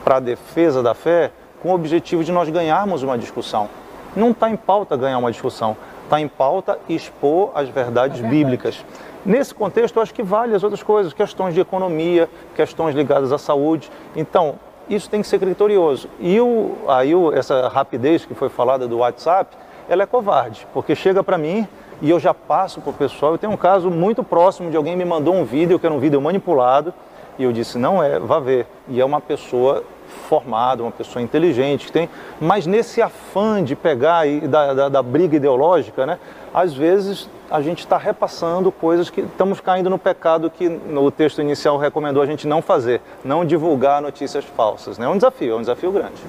para a defesa da fé com o objetivo de nós ganharmos uma discussão. Não está em pauta ganhar uma discussão, está em pauta expor as verdades é bíblicas. Nesse contexto, eu acho que vale as outras coisas, questões de economia, questões ligadas à saúde. Então, isso tem que ser criterioso. E o, aí o, essa rapidez que foi falada do WhatsApp, ela é covarde, porque chega para mim e eu já passo para o pessoal. Eu tenho um caso muito próximo de alguém me mandou um vídeo, que era um vídeo manipulado, e eu disse, não é, vá ver. E é uma pessoa formada, uma pessoa inteligente, que tem, mas nesse afã de pegar e da, da, da briga ideológica, né, às vezes a gente está repassando coisas que estamos caindo no pecado que no texto inicial recomendou a gente não fazer, não divulgar notícias falsas. Né? É um desafio, é um desafio grande.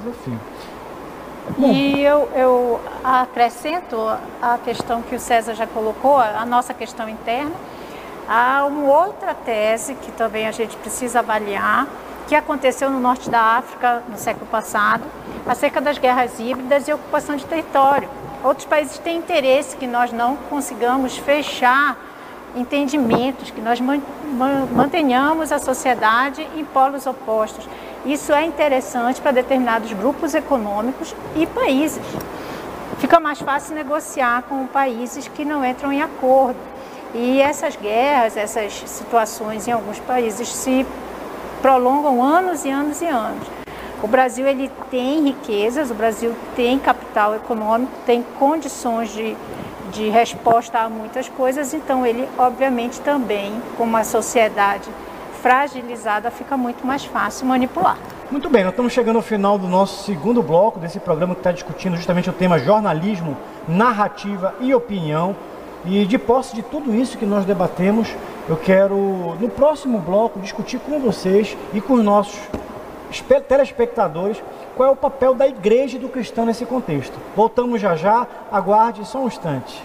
Desafio. Bom. E eu, eu acrescento a questão que o César já colocou, a nossa questão interna. Há uma outra tese que também a gente precisa avaliar, que aconteceu no norte da África no século passado, acerca das guerras híbridas e ocupação de território. Outros países têm interesse que nós não consigamos fechar entendimentos, que nós mantenhamos a sociedade em polos opostos. Isso é interessante para determinados grupos econômicos e países. Fica mais fácil negociar com países que não entram em acordo. E essas guerras, essas situações em alguns países se prolongam anos e anos e anos. O Brasil ele tem riquezas, o Brasil tem capital econômico, tem condições de, de resposta a muitas coisas, então ele obviamente também, como uma sociedade fragilizada, fica muito mais fácil manipular. Muito bem, nós estamos chegando ao final do nosso segundo bloco desse programa que está discutindo justamente o tema jornalismo, narrativa e opinião. E de posse de tudo isso que nós debatemos, eu quero, no próximo bloco, discutir com vocês e com os nossos telespectadores qual é o papel da igreja e do cristão nesse contexto. Voltamos já já, aguarde só um instante.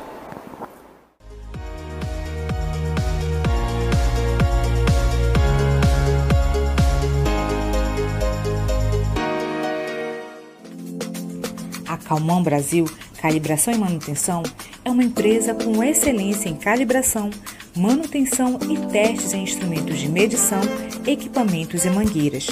Calmon Brasil Calibração e Manutenção é uma empresa com excelência em calibração, manutenção e testes em instrumentos de medição, equipamentos e mangueiras.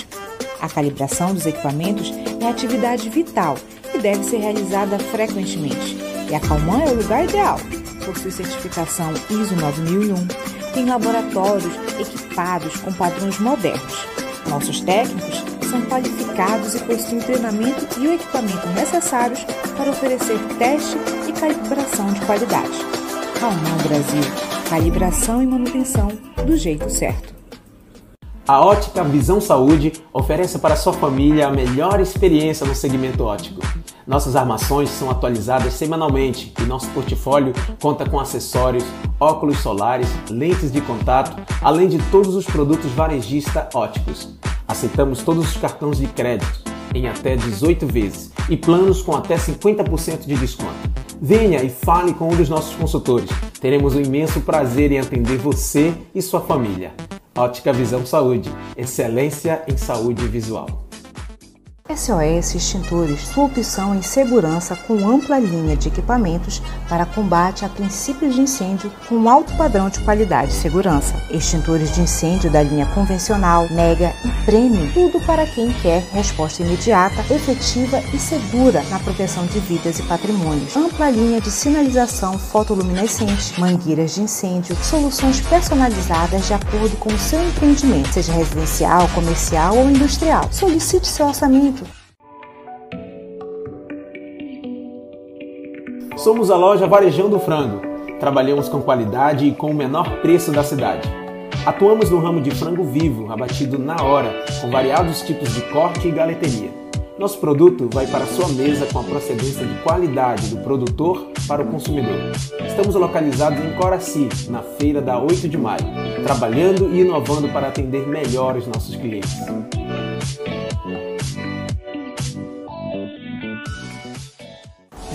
A calibração dos equipamentos é atividade vital e deve ser realizada frequentemente. E a Calman é o lugar ideal. Possui certificação ISO 9001, tem laboratórios equipados com padrões modernos. Nossos técnicos são qualificados e possuem treinamento e o equipamento necessários para oferecer teste e calibração de qualidade. Calman Brasil, calibração e manutenção do jeito certo. A Ótica Visão Saúde oferece para sua família a melhor experiência no segmento óptico. Nossas armações são atualizadas semanalmente e nosso portfólio conta com acessórios, óculos solares, lentes de contato, além de todos os produtos varejista óticos. Aceitamos todos os cartões de crédito em até 18 vezes e planos com até 50% de desconto. Venha e fale com um dos nossos consultores. Teremos um imenso prazer em atender você e sua família. Ótica Visão Saúde, excelência em saúde visual. SOS Extintores, sua opção em segurança com ampla linha de equipamentos para combate a princípios de incêndio com alto padrão de qualidade e segurança. Extintores de incêndio da linha convencional, mega e premium, tudo para quem quer resposta imediata, efetiva e segura na proteção de vidas e patrimônios. Ampla linha de sinalização fotoluminescente, mangueiras de incêndio, soluções personalizadas de acordo com o seu empreendimento, seja residencial, comercial ou industrial. Solicite seu orçamento Somos a loja Varejão Frango. Trabalhamos com qualidade e com o menor preço da cidade. Atuamos no ramo de frango vivo, abatido na hora, com variados tipos de corte e galeteria. Nosso produto vai para sua mesa com a procedência de qualidade do produtor para o consumidor. Estamos localizados em Coraci, na feira da 8 de maio, trabalhando e inovando para atender melhor os nossos clientes.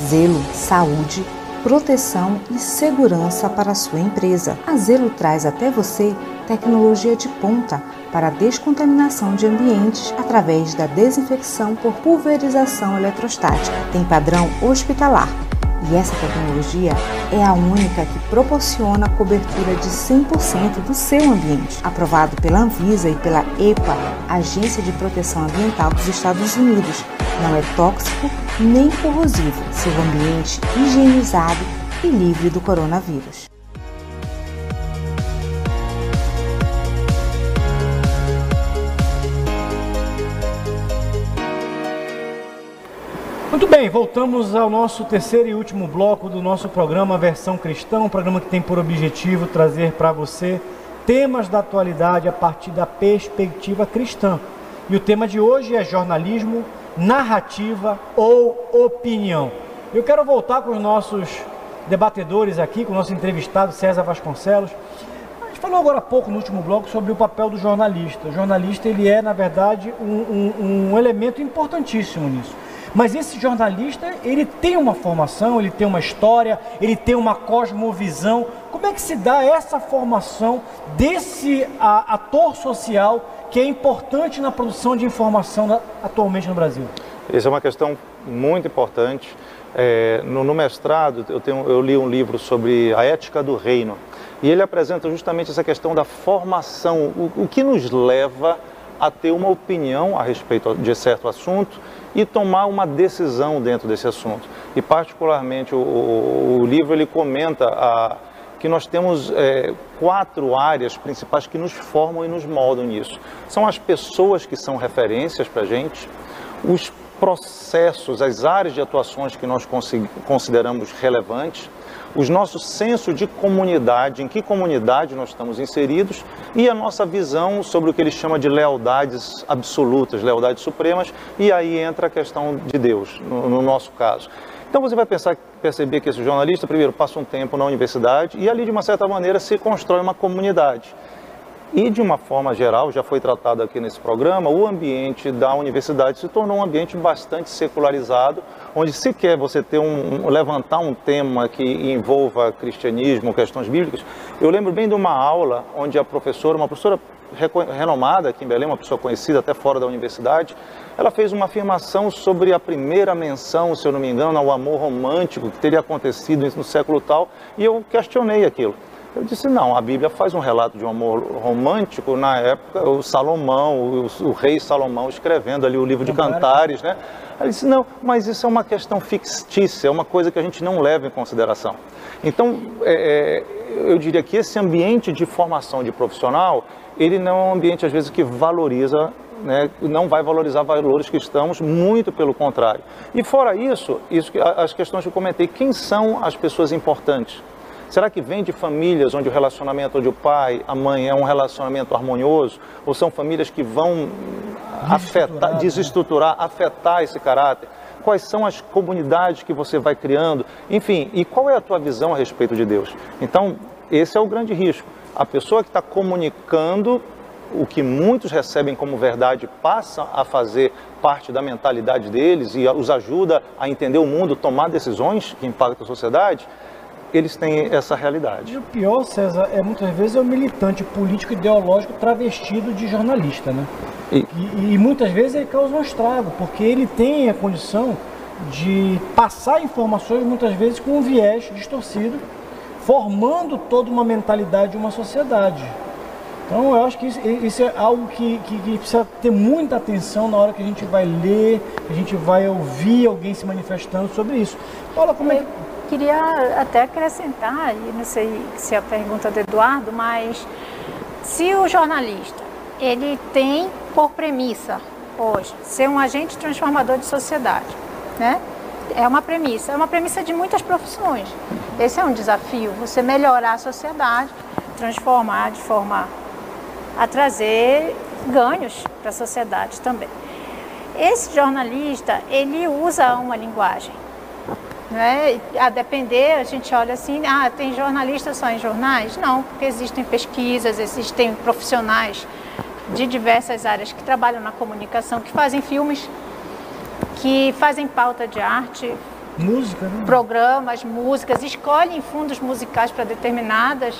Zelo, saúde, proteção e segurança para a sua empresa. A Zelo traz até você tecnologia de ponta para descontaminação de ambientes através da desinfecção por pulverização eletrostática. Tem padrão hospitalar e essa tecnologia é a única que proporciona cobertura de 100% do seu ambiente. Aprovado pela Anvisa e pela EPA, Agência de Proteção Ambiental dos Estados Unidos. Não é tóxico nem corrosivo. Seu ambiente higienizado e livre do coronavírus. Muito bem, voltamos ao nosso terceiro e último bloco do nosso programa Versão Cristã, um programa que tem por objetivo trazer para você temas da atualidade a partir da perspectiva cristã. E o tema de hoje é jornalismo, narrativa ou opinião. Eu quero voltar com os nossos debatedores aqui, com o nosso entrevistado César Vasconcelos. A gente falou agora há pouco no último bloco sobre o papel do jornalista. O jornalista ele é, na verdade, um, um, um elemento importantíssimo nisso mas esse jornalista, ele tem uma formação, ele tem uma história, ele tem uma cosmovisão. Como é que se dá essa formação desse a, ator social que é importante na produção de informação na, atualmente no Brasil? Essa é uma questão muito importante. É, no, no, mestrado, eu, tenho, eu li um livro sobre a ética do reino e ele apresenta justamente essa questão da formação, o, o que nos leva a ter uma opinião a respeito de certo assunto e tomar uma decisão dentro desse assunto. E particularmente o, o, livro ele comenta a, que nós temos é, quatro áreas principais que nos formam e nos moldam nisso. São as pessoas que são referências para a gente, os processos, as áreas de atuações que nós consideramos relevantes, os nossos sensos de comunidade, em que comunidade nós estamos inseridos e a nossa visão sobre o que ele chama de lealdades absolutas, lealdades supremas, e aí entra a questão de Deus, no, no nosso caso. Então você vai pensar, perceber que esse jornalista, primeiro, passa um tempo na universidade e ali, de uma certa maneira, se constrói uma comunidade. E, de uma forma geral, já foi tratado aqui nesse programa, o ambiente da universidade se tornou um ambiente bastante secularizado, onde se quer você ter um, levantar um tema que envolva cristianismo, questões bíblicas. Eu lembro bem de uma aula onde a professora, uma professora renomada aqui em Belém, uma pessoa conhecida até fora da universidade, ela fez uma afirmação sobre a primeira menção, se eu não me engano, ao amor romântico que teria acontecido no século tal, e eu questionei aquilo. Eu disse, não, a Bíblia faz um relato de um amor romântico na época, o Salomão, o, o rei Salomão escrevendo ali o livro de Cantares, né? Ele disse, não, mas isso é uma questão fictícia, é uma coisa que a gente não leva em consideração. Então, é, é, eu diria que esse ambiente de formação de profissional, ele não é um ambiente, às vezes, que valoriza né, não vai valorizar valores cristãos, muito pelo contrário. E fora isso, isso as questões que eu comentei, quem são as pessoas importantes? Será que vem de famílias onde o relacionamento onde o pai, a mãe é um relacionamento harmonioso? Ou são famílias que vão afetar, né? desestruturar, afetar esse caráter? Quais são as comunidades que você vai criando? Enfim, e qual é a tua visão a respeito de Deus? Então, esse é o grande risco. A pessoa que está comunicando o que muitos recebem como verdade passa a fazer parte da mentalidade deles e os ajuda a entender o mundo, tomar decisões que impactam a sociedade, eles têm essa realidade. E o pior, César, é muitas vezes é o militante político ideológico travestido de jornalista, né? E, e, e muitas vezes ele causa um estrago, porque ele tem a condição de passar informações muitas vezes com um viés distorcido, formando toda uma mentalidade de uma sociedade. Então eu acho que isso, isso é algo que, que, que, precisa ter muita atenção na hora que a gente vai ler, que a gente vai ouvir alguém se manifestando sobre isso. Paula, como é que queria até acrescentar, e não sei se é a pergunta do Eduardo, mas se o jornalista ele tem por premissa hoje ser um agente transformador de sociedade, né? É uma premissa, é uma premissa de muitas profissões. Esse é um desafio, você melhorar a sociedade, transformar de forma a trazer ganhos para a sociedade também. Esse jornalista, ele usa uma linguagem né? A depender, a gente olha assim, ah, tem jornalistas só em jornais? Não, porque existem pesquisas, existem profissionais de diversas áreas que trabalham na comunicação, que fazem filmes, que fazem pauta de arte, Música, né? programas, músicas, escolhem fundos musicais para determinadas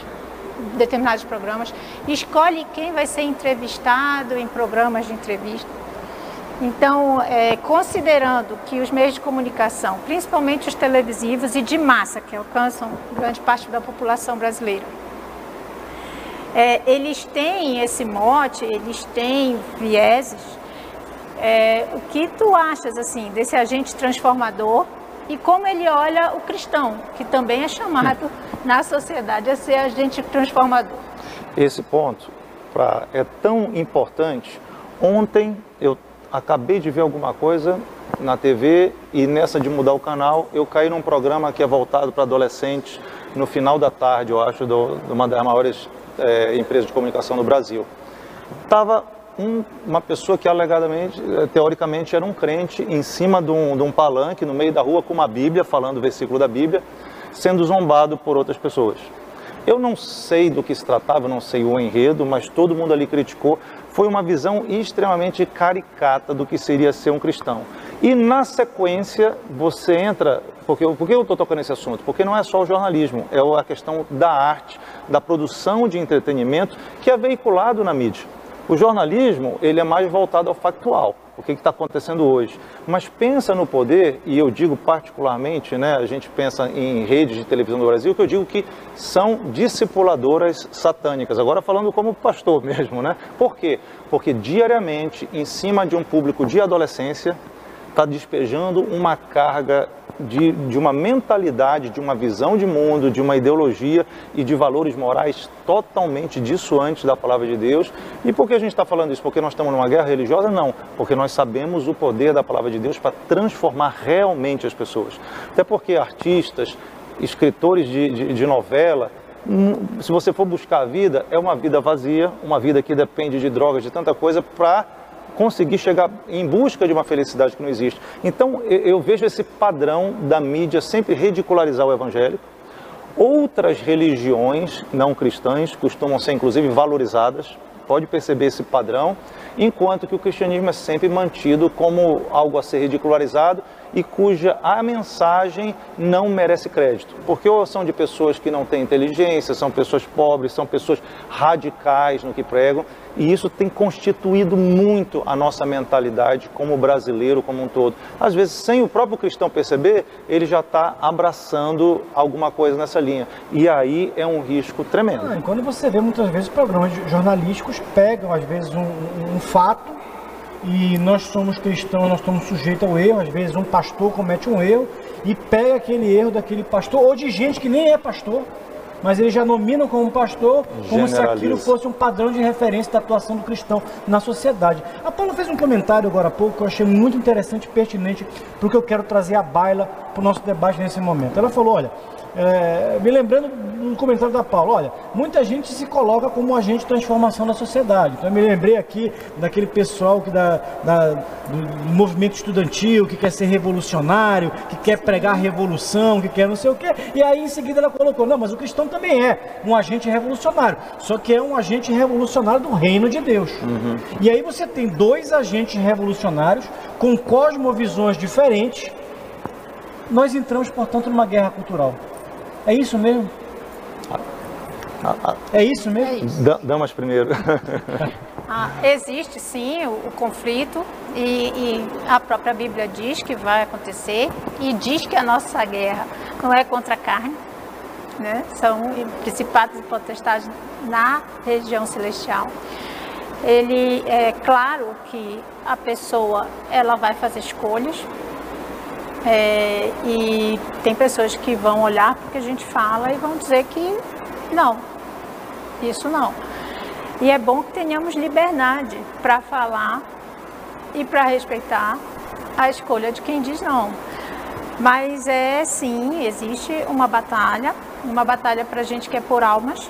determinados programas, escolhe quem vai ser entrevistado em programas de entrevista. Então, é, considerando que os meios de comunicação, principalmente os televisivos e de massa, que alcançam grande parte da população brasileira, é, eles têm esse mote, eles têm vieses. É, o que tu achas assim desse agente transformador e como ele olha o cristão, que também é chamado na sociedade a ser agente transformador? Esse ponto pra, é tão importante. Ontem eu acabei de ver alguma coisa na TV e nessa de mudar o canal eu caí num programa que é voltado para adolescentes no final da tarde, eu acho, de uma das maiores é, empresas de comunicação no Brasil. Estava um, uma pessoa que alegadamente, eh, teoricamente, era um crente em cima de um, de um palanque no meio da rua com uma Bíblia, falando o versículo da Bíblia, sendo zombado por outras pessoas. Eu não sei do que se tratava, não sei o enredo, mas todo mundo ali criticou. Foi uma visão extremamente caricata do que seria ser um cristão. E na sequência você entra. Porque, por que eu estou tocando esse assunto? Porque não é só o jornalismo, é a questão da arte, da produção de entretenimento que é veiculado na mídia. O jornalismo ele é mais voltado ao factual, o que está acontecendo hoje. Mas pensa no poder, e eu digo particularmente, né, a gente pensa em redes de televisão do Brasil, que eu digo que são discipuladoras satânicas. Agora falando como pastor mesmo, né? Por quê? Porque diariamente, em cima de um público de adolescência, está despejando uma carga de, de uma mentalidade, de uma visão de mundo, de uma ideologia e de valores morais totalmente dissuantes da palavra de Deus. E por que a gente está falando isso? Porque nós estamos numa guerra religiosa? Não, porque nós sabemos o poder da palavra de Deus para transformar realmente as pessoas. Até porque artistas, escritores de, de, de novela, hum, se você for buscar a vida, é uma vida vazia, uma vida que depende de drogas, de tanta coisa, para conseguir chegar em busca de uma felicidade que não existe. Então, eu vejo esse padrão da mídia sempre ridicularizar o evangélico. Outras religiões não cristãs costumam ser, inclusive, valorizadas. Pode perceber esse padrão, enquanto que o cristianismo é sempre mantido como algo a ser ridicularizado e cuja a mensagem não merece crédito. Porque ou são de pessoas que não têm inteligência, são pessoas pobres, são pessoas radicais no que pregam, e isso tem constituído muito a nossa mentalidade como brasileiro como um todo. Às vezes, sem o próprio cristão perceber, ele já está abraçando alguma coisa nessa linha. E aí é um risco tremendo. Ah, quando você vê muitas vezes programas jornalísticos pegam, às vezes, um, um fato e nós somos cristãos, nós estamos sujeitos ao erro. Às vezes, um pastor comete um erro e pega aquele erro daquele pastor ou de gente que nem é pastor mas eles já nominam como pastor como se aquilo fosse um padrão de referência da atuação do cristão na sociedade. A Paula fez um comentário agora há pouco que eu achei muito interessante e pertinente para o que eu quero trazer à baila para o nosso debate nesse momento. Ela falou: olha, é, me lembrando um comentário da Paula, olha, muita gente se coloca como agente de transformação da sociedade. Então eu me lembrei aqui daquele pessoal que da, da, do movimento estudantil, que quer ser revolucionário, que quer pregar revolução, que quer não sei o quê. E aí em seguida ela colocou, não, mas o cristão também é um agente revolucionário, só que é um agente revolucionário do reino de Deus. Uhum. E aí você tem dois agentes revolucionários com cosmovisões diferentes. Nós entramos, portanto, numa guerra cultural. É isso mesmo? É isso mesmo? É isso. Damas primeiro. Ah, existe sim o, o conflito e, e, a própria Bíblia diz que vai acontecer e diz que a nossa guerra não é contra a carne, né? são principados e potestades na região celestial. Ele é claro que a pessoa ela vai fazer escolhas, é, e tem pessoas que vão olhar porque a gente fala e vão dizer que não, isso não. E é bom que tenhamos liberdade para falar e para respeitar a escolha de quem diz não. Mas é sim, existe uma batalha, uma batalha para a gente que é por almas.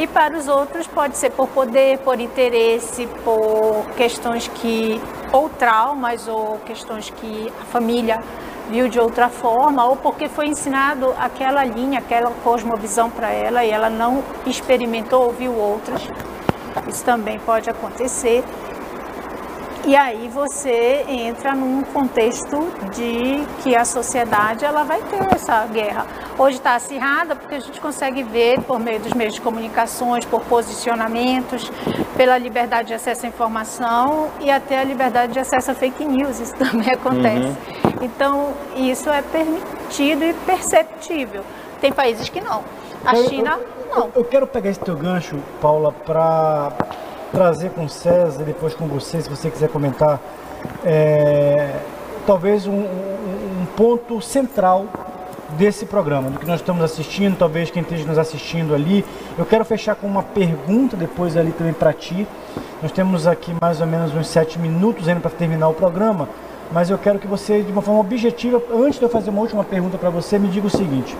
E para os outros pode ser por poder, por interesse, por questões que ou traumas ou questões que a família viu de outra forma ou porque foi ensinado aquela linha, aquela cosmovisão para ela e ela não experimentou ou viu outras. Isso também pode acontecer. E aí você entra num contexto de que a sociedade ela vai ter essa guerra. Hoje está acirrada porque a gente consegue ver por meio dos meios de comunicações, por posicionamentos, pela liberdade de acesso à informação e até a liberdade de acesso a fake news. Isso também acontece. Uhum. Então isso é permitido e perceptível. Tem países que não. A China não. Eu quero pegar esse teu gancho, Paula, para trazer com o César depois com você, se você quiser comentar, é, talvez um, um, ponto central desse programa, do que nós estamos assistindo, talvez quem esteja nos assistindo ali. Eu quero fechar com uma pergunta depois ali também para ti. Nós temos aqui mais ou menos uns sete minutos ainda para terminar o programa, mas eu quero que você, de uma forma objetiva, antes de eu fazer uma última pergunta para você, me diga o seguinte.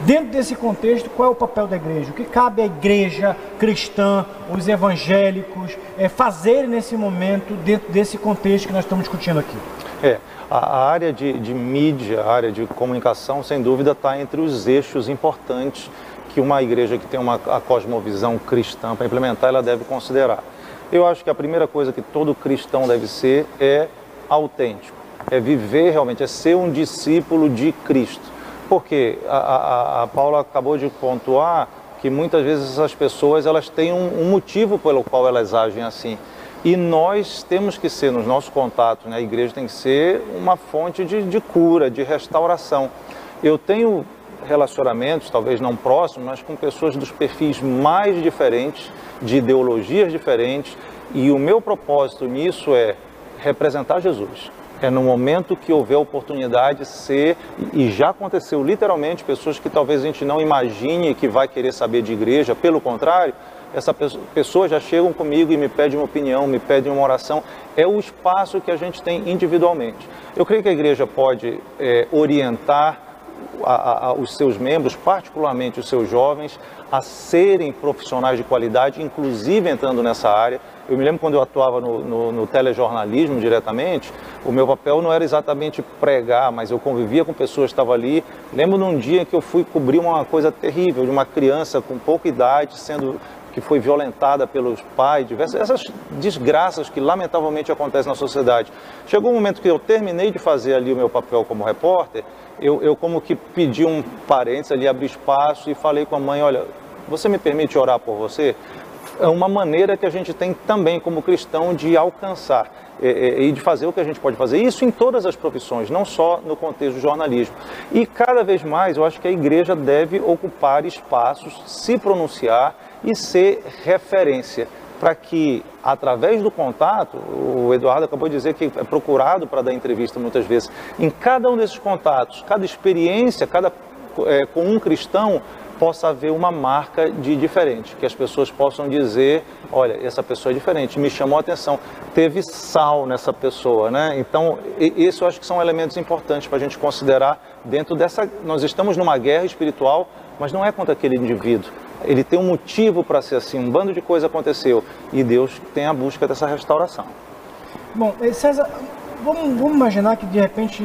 Dentro desse contexto, qual é o papel da igreja? O que cabe à igreja cristã, os evangélicos, é, fazerem nesse momento, dentro desse contexto que nós estamos discutindo aqui? É, a área de, de mídia, a área de comunicação, sem dúvida, está entre os eixos importantes que uma igreja que tem uma a cosmovisão cristã para implementar, ela deve considerar. Eu acho que a primeira coisa que todo cristão deve ser é autêntico, é viver realmente, é ser um discípulo de Cristo. Porque a, a, a Paula acabou de pontuar que muitas vezes essas pessoas elas têm um, um, motivo pelo qual elas agem assim. E nós temos que ser, nos nossos contatos, né, a igreja tem que ser uma fonte de, de cura, de restauração. Eu tenho relacionamentos, talvez não próximos, mas com pessoas dos perfis mais diferentes, de ideologias diferentes, e o meu propósito nisso é representar Jesus é no momento que houver oportunidade ser, e já aconteceu literalmente, pessoas que talvez a gente não imagine que vai querer saber de igreja, pelo contrário, essa pessoa já chegam comigo e me pedem uma opinião, me pedem uma oração. É o espaço que a gente tem individualmente. Eu creio que a igreja pode é, orientar a, a, os seus membros, particularmente os seus jovens, a serem profissionais de qualidade, inclusive entrando nessa área. Eu me lembro quando eu atuava no, no, no, telejornalismo diretamente, o meu papel não era exatamente pregar, mas eu convivia com pessoas que estavam ali. Lembro num dia que eu fui cobrir uma coisa terrível de uma criança com pouca idade sendo que foi violentada pelos pais, diversas essas desgraças que lamentavelmente acontecem na sociedade. Chegou um momento que eu terminei de fazer ali o meu papel como repórter, eu, eu como que pedi um parênteses ali, abri espaço e falei com a mãe, olha, você me permite orar por você? é uma maneira que a gente tem também como cristão de alcançar e, e, de fazer o que a gente pode fazer. Isso em todas as profissões, não só no contexto do jornalismo. E cada vez mais eu acho que a igreja deve ocupar espaços, se pronunciar e ser referência para que, através do contato, o Eduardo acabou de dizer que é procurado para dar entrevista muitas vezes, em cada um desses contatos, cada experiência, cada é, com um cristão, possa haver uma marca de diferente, que as pessoas possam dizer, olha, essa pessoa é diferente, me chamou a atenção, teve sal nessa pessoa, né? Então, isso eu acho que são elementos importantes para a gente considerar dentro dessa, nós estamos numa guerra espiritual, mas não é contra aquele indivíduo, ele tem um motivo para ser assim, um bando de coisa aconteceu e Deus tem a busca dessa restauração. Bom, César, vamos, vamos imaginar que de repente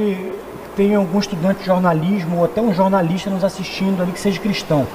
tem algum estudante de jornalismo ou até um jornalista nos assistindo ali que seja cristão.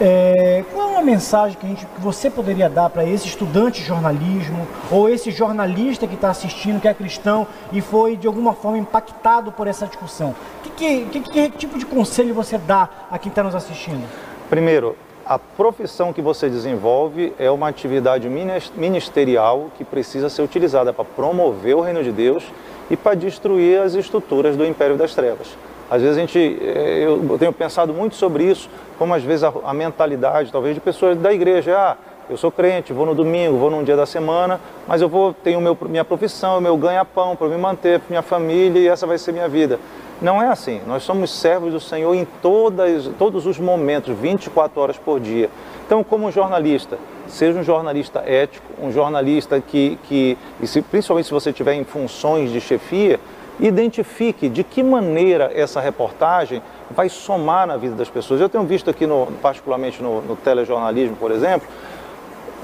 É, qual é uma mensagem que, a gente, que você poderia dar para esse estudante de jornalismo ou esse jornalista que está assistindo, que é cristão e foi de alguma forma impactado por essa discussão? Que, que, que, que tipo de conselho você dá a quem está nos assistindo? Primeiro, a profissão que você desenvolve é uma atividade ministerial que precisa ser utilizada para promover o reino de Deus e para destruir as estruturas do império das trevas. Às vezes a gente, eh, eu tenho pensado muito sobre isso, como às vezes a, a mentalidade, talvez de pessoas da igreja, ah, eu sou crente, vou no domingo, vou num dia da semana, mas eu vou tenho meu, minha profissão, meu ganha-pão para me manter, minha família e essa vai ser minha vida. Não é assim. Nós somos servos do Senhor em todas, todos os momentos, 24 horas por dia. Então, como jornalista, seja um jornalista ético, um jornalista que, que se, principalmente se você estiver em funções de chefia, identifique de que maneira essa reportagem vai somar na vida das pessoas. Eu tenho visto aqui, no, particularmente no, no telejornalismo, por exemplo,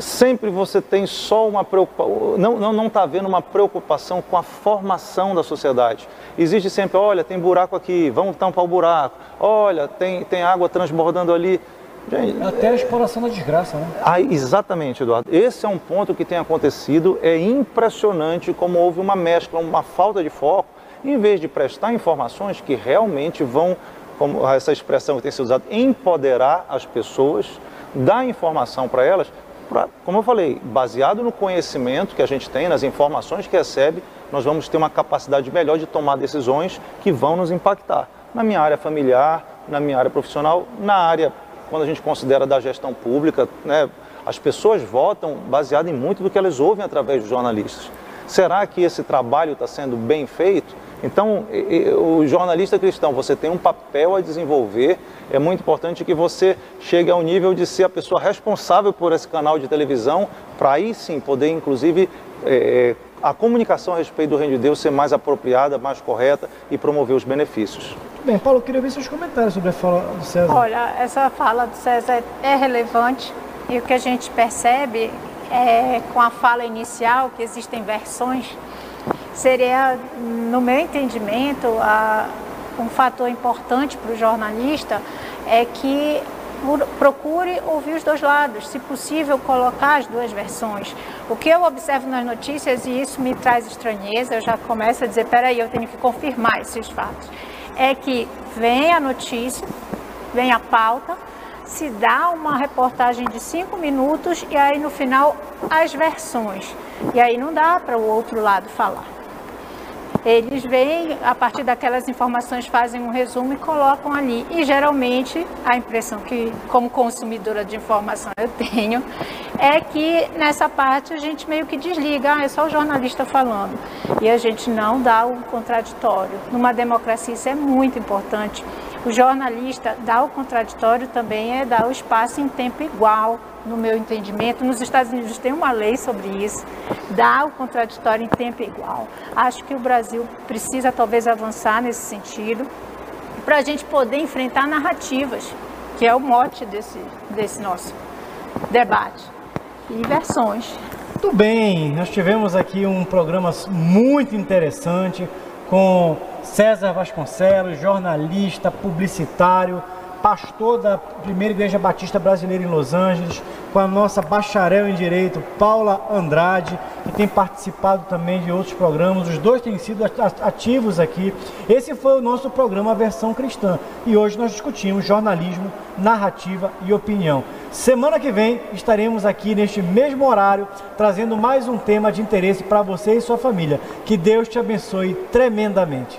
sempre você tem só uma preocupação, não está não, não tá havendo uma preocupação com a formação da sociedade. Existe sempre, olha, tem buraco aqui, vamos tampar o buraco, olha, tem, tem água transbordando ali Gente, Até a exploração da desgraça, né? Ah, exatamente, Eduardo. Esse é um ponto que tem acontecido. É impressionante como houve uma mescla, uma falta de foco, em vez de prestar informações que realmente vão, como essa expressão que tem sido usada, empoderar as pessoas, dar informação para elas, pra, como eu falei, baseado no conhecimento que a gente tem, nas informações que recebe, nós vamos ter uma capacidade melhor de tomar decisões que vão nos impactar. Na minha área familiar, na minha área profissional, na área, quando a gente considera da gestão pública, né, as pessoas votam baseado em muito do que elas ouvem através dos jornalistas. Será que esse trabalho está sendo bem feito? Então, o jornalista cristão, você tem um papel a desenvolver. É muito importante que você chegue ao nível de ser a pessoa responsável por esse canal de televisão, para aí sim poder, inclusive, é, a comunicação a respeito do reino de Deus ser mais apropriada, mais correta e promover os benefícios. Bem, Paulo, eu queria ver seus comentários sobre a fala do César. Olha, essa fala do César é relevante e o que a gente percebe é, com a fala inicial, que existem versões, seria, no meu entendimento, a, um fator importante para o jornalista é que procure ouvir os dois lados, se possível colocar as duas versões. O que eu observo nas notícias, e isso me traz estranheza, eu já começo a dizer, peraí, eu tenho que confirmar esses fatos, é que vem a notícia, vem a pauta, se dá uma reportagem de cinco minutos e aí no final as versões. E aí não dá para o outro lado falar. Eles vêm, a partir daquelas informações, fazem um resumo e colocam ali. E geralmente, a impressão que, como consumidora de informação, eu tenho, é que nessa parte a gente meio que desliga, ah, é só o jornalista falando. E a gente não dá o contraditório. Numa democracia, isso é muito importante. O jornalista dar o contraditório também é dar o espaço em tempo igual no meu entendimento. Nos Estados Unidos tem uma lei sobre isso, dá o contraditório em tempo igual. Acho que o Brasil precisa talvez avançar nesse sentido para a gente poder enfrentar narrativas, que é o mote desse, desse nosso debate, e versões. Muito bem, nós tivemos aqui um programa muito interessante com César Vasconcelos, jornalista, publicitário, pastor da Primeira Igreja Batista Brasileira em Los Angeles, com a nossa bacharel em Direito, Paula Andrade, que tem participado também de outros programas. Os dois têm sido ativos aqui. Esse foi o nosso programa Versão Cristã. E hoje nós discutimos jornalismo, narrativa e opinião. Semana que vem estaremos aqui neste mesmo horário, trazendo mais um tema de interesse para você e sua família. Que Deus te abençoe tremendamente.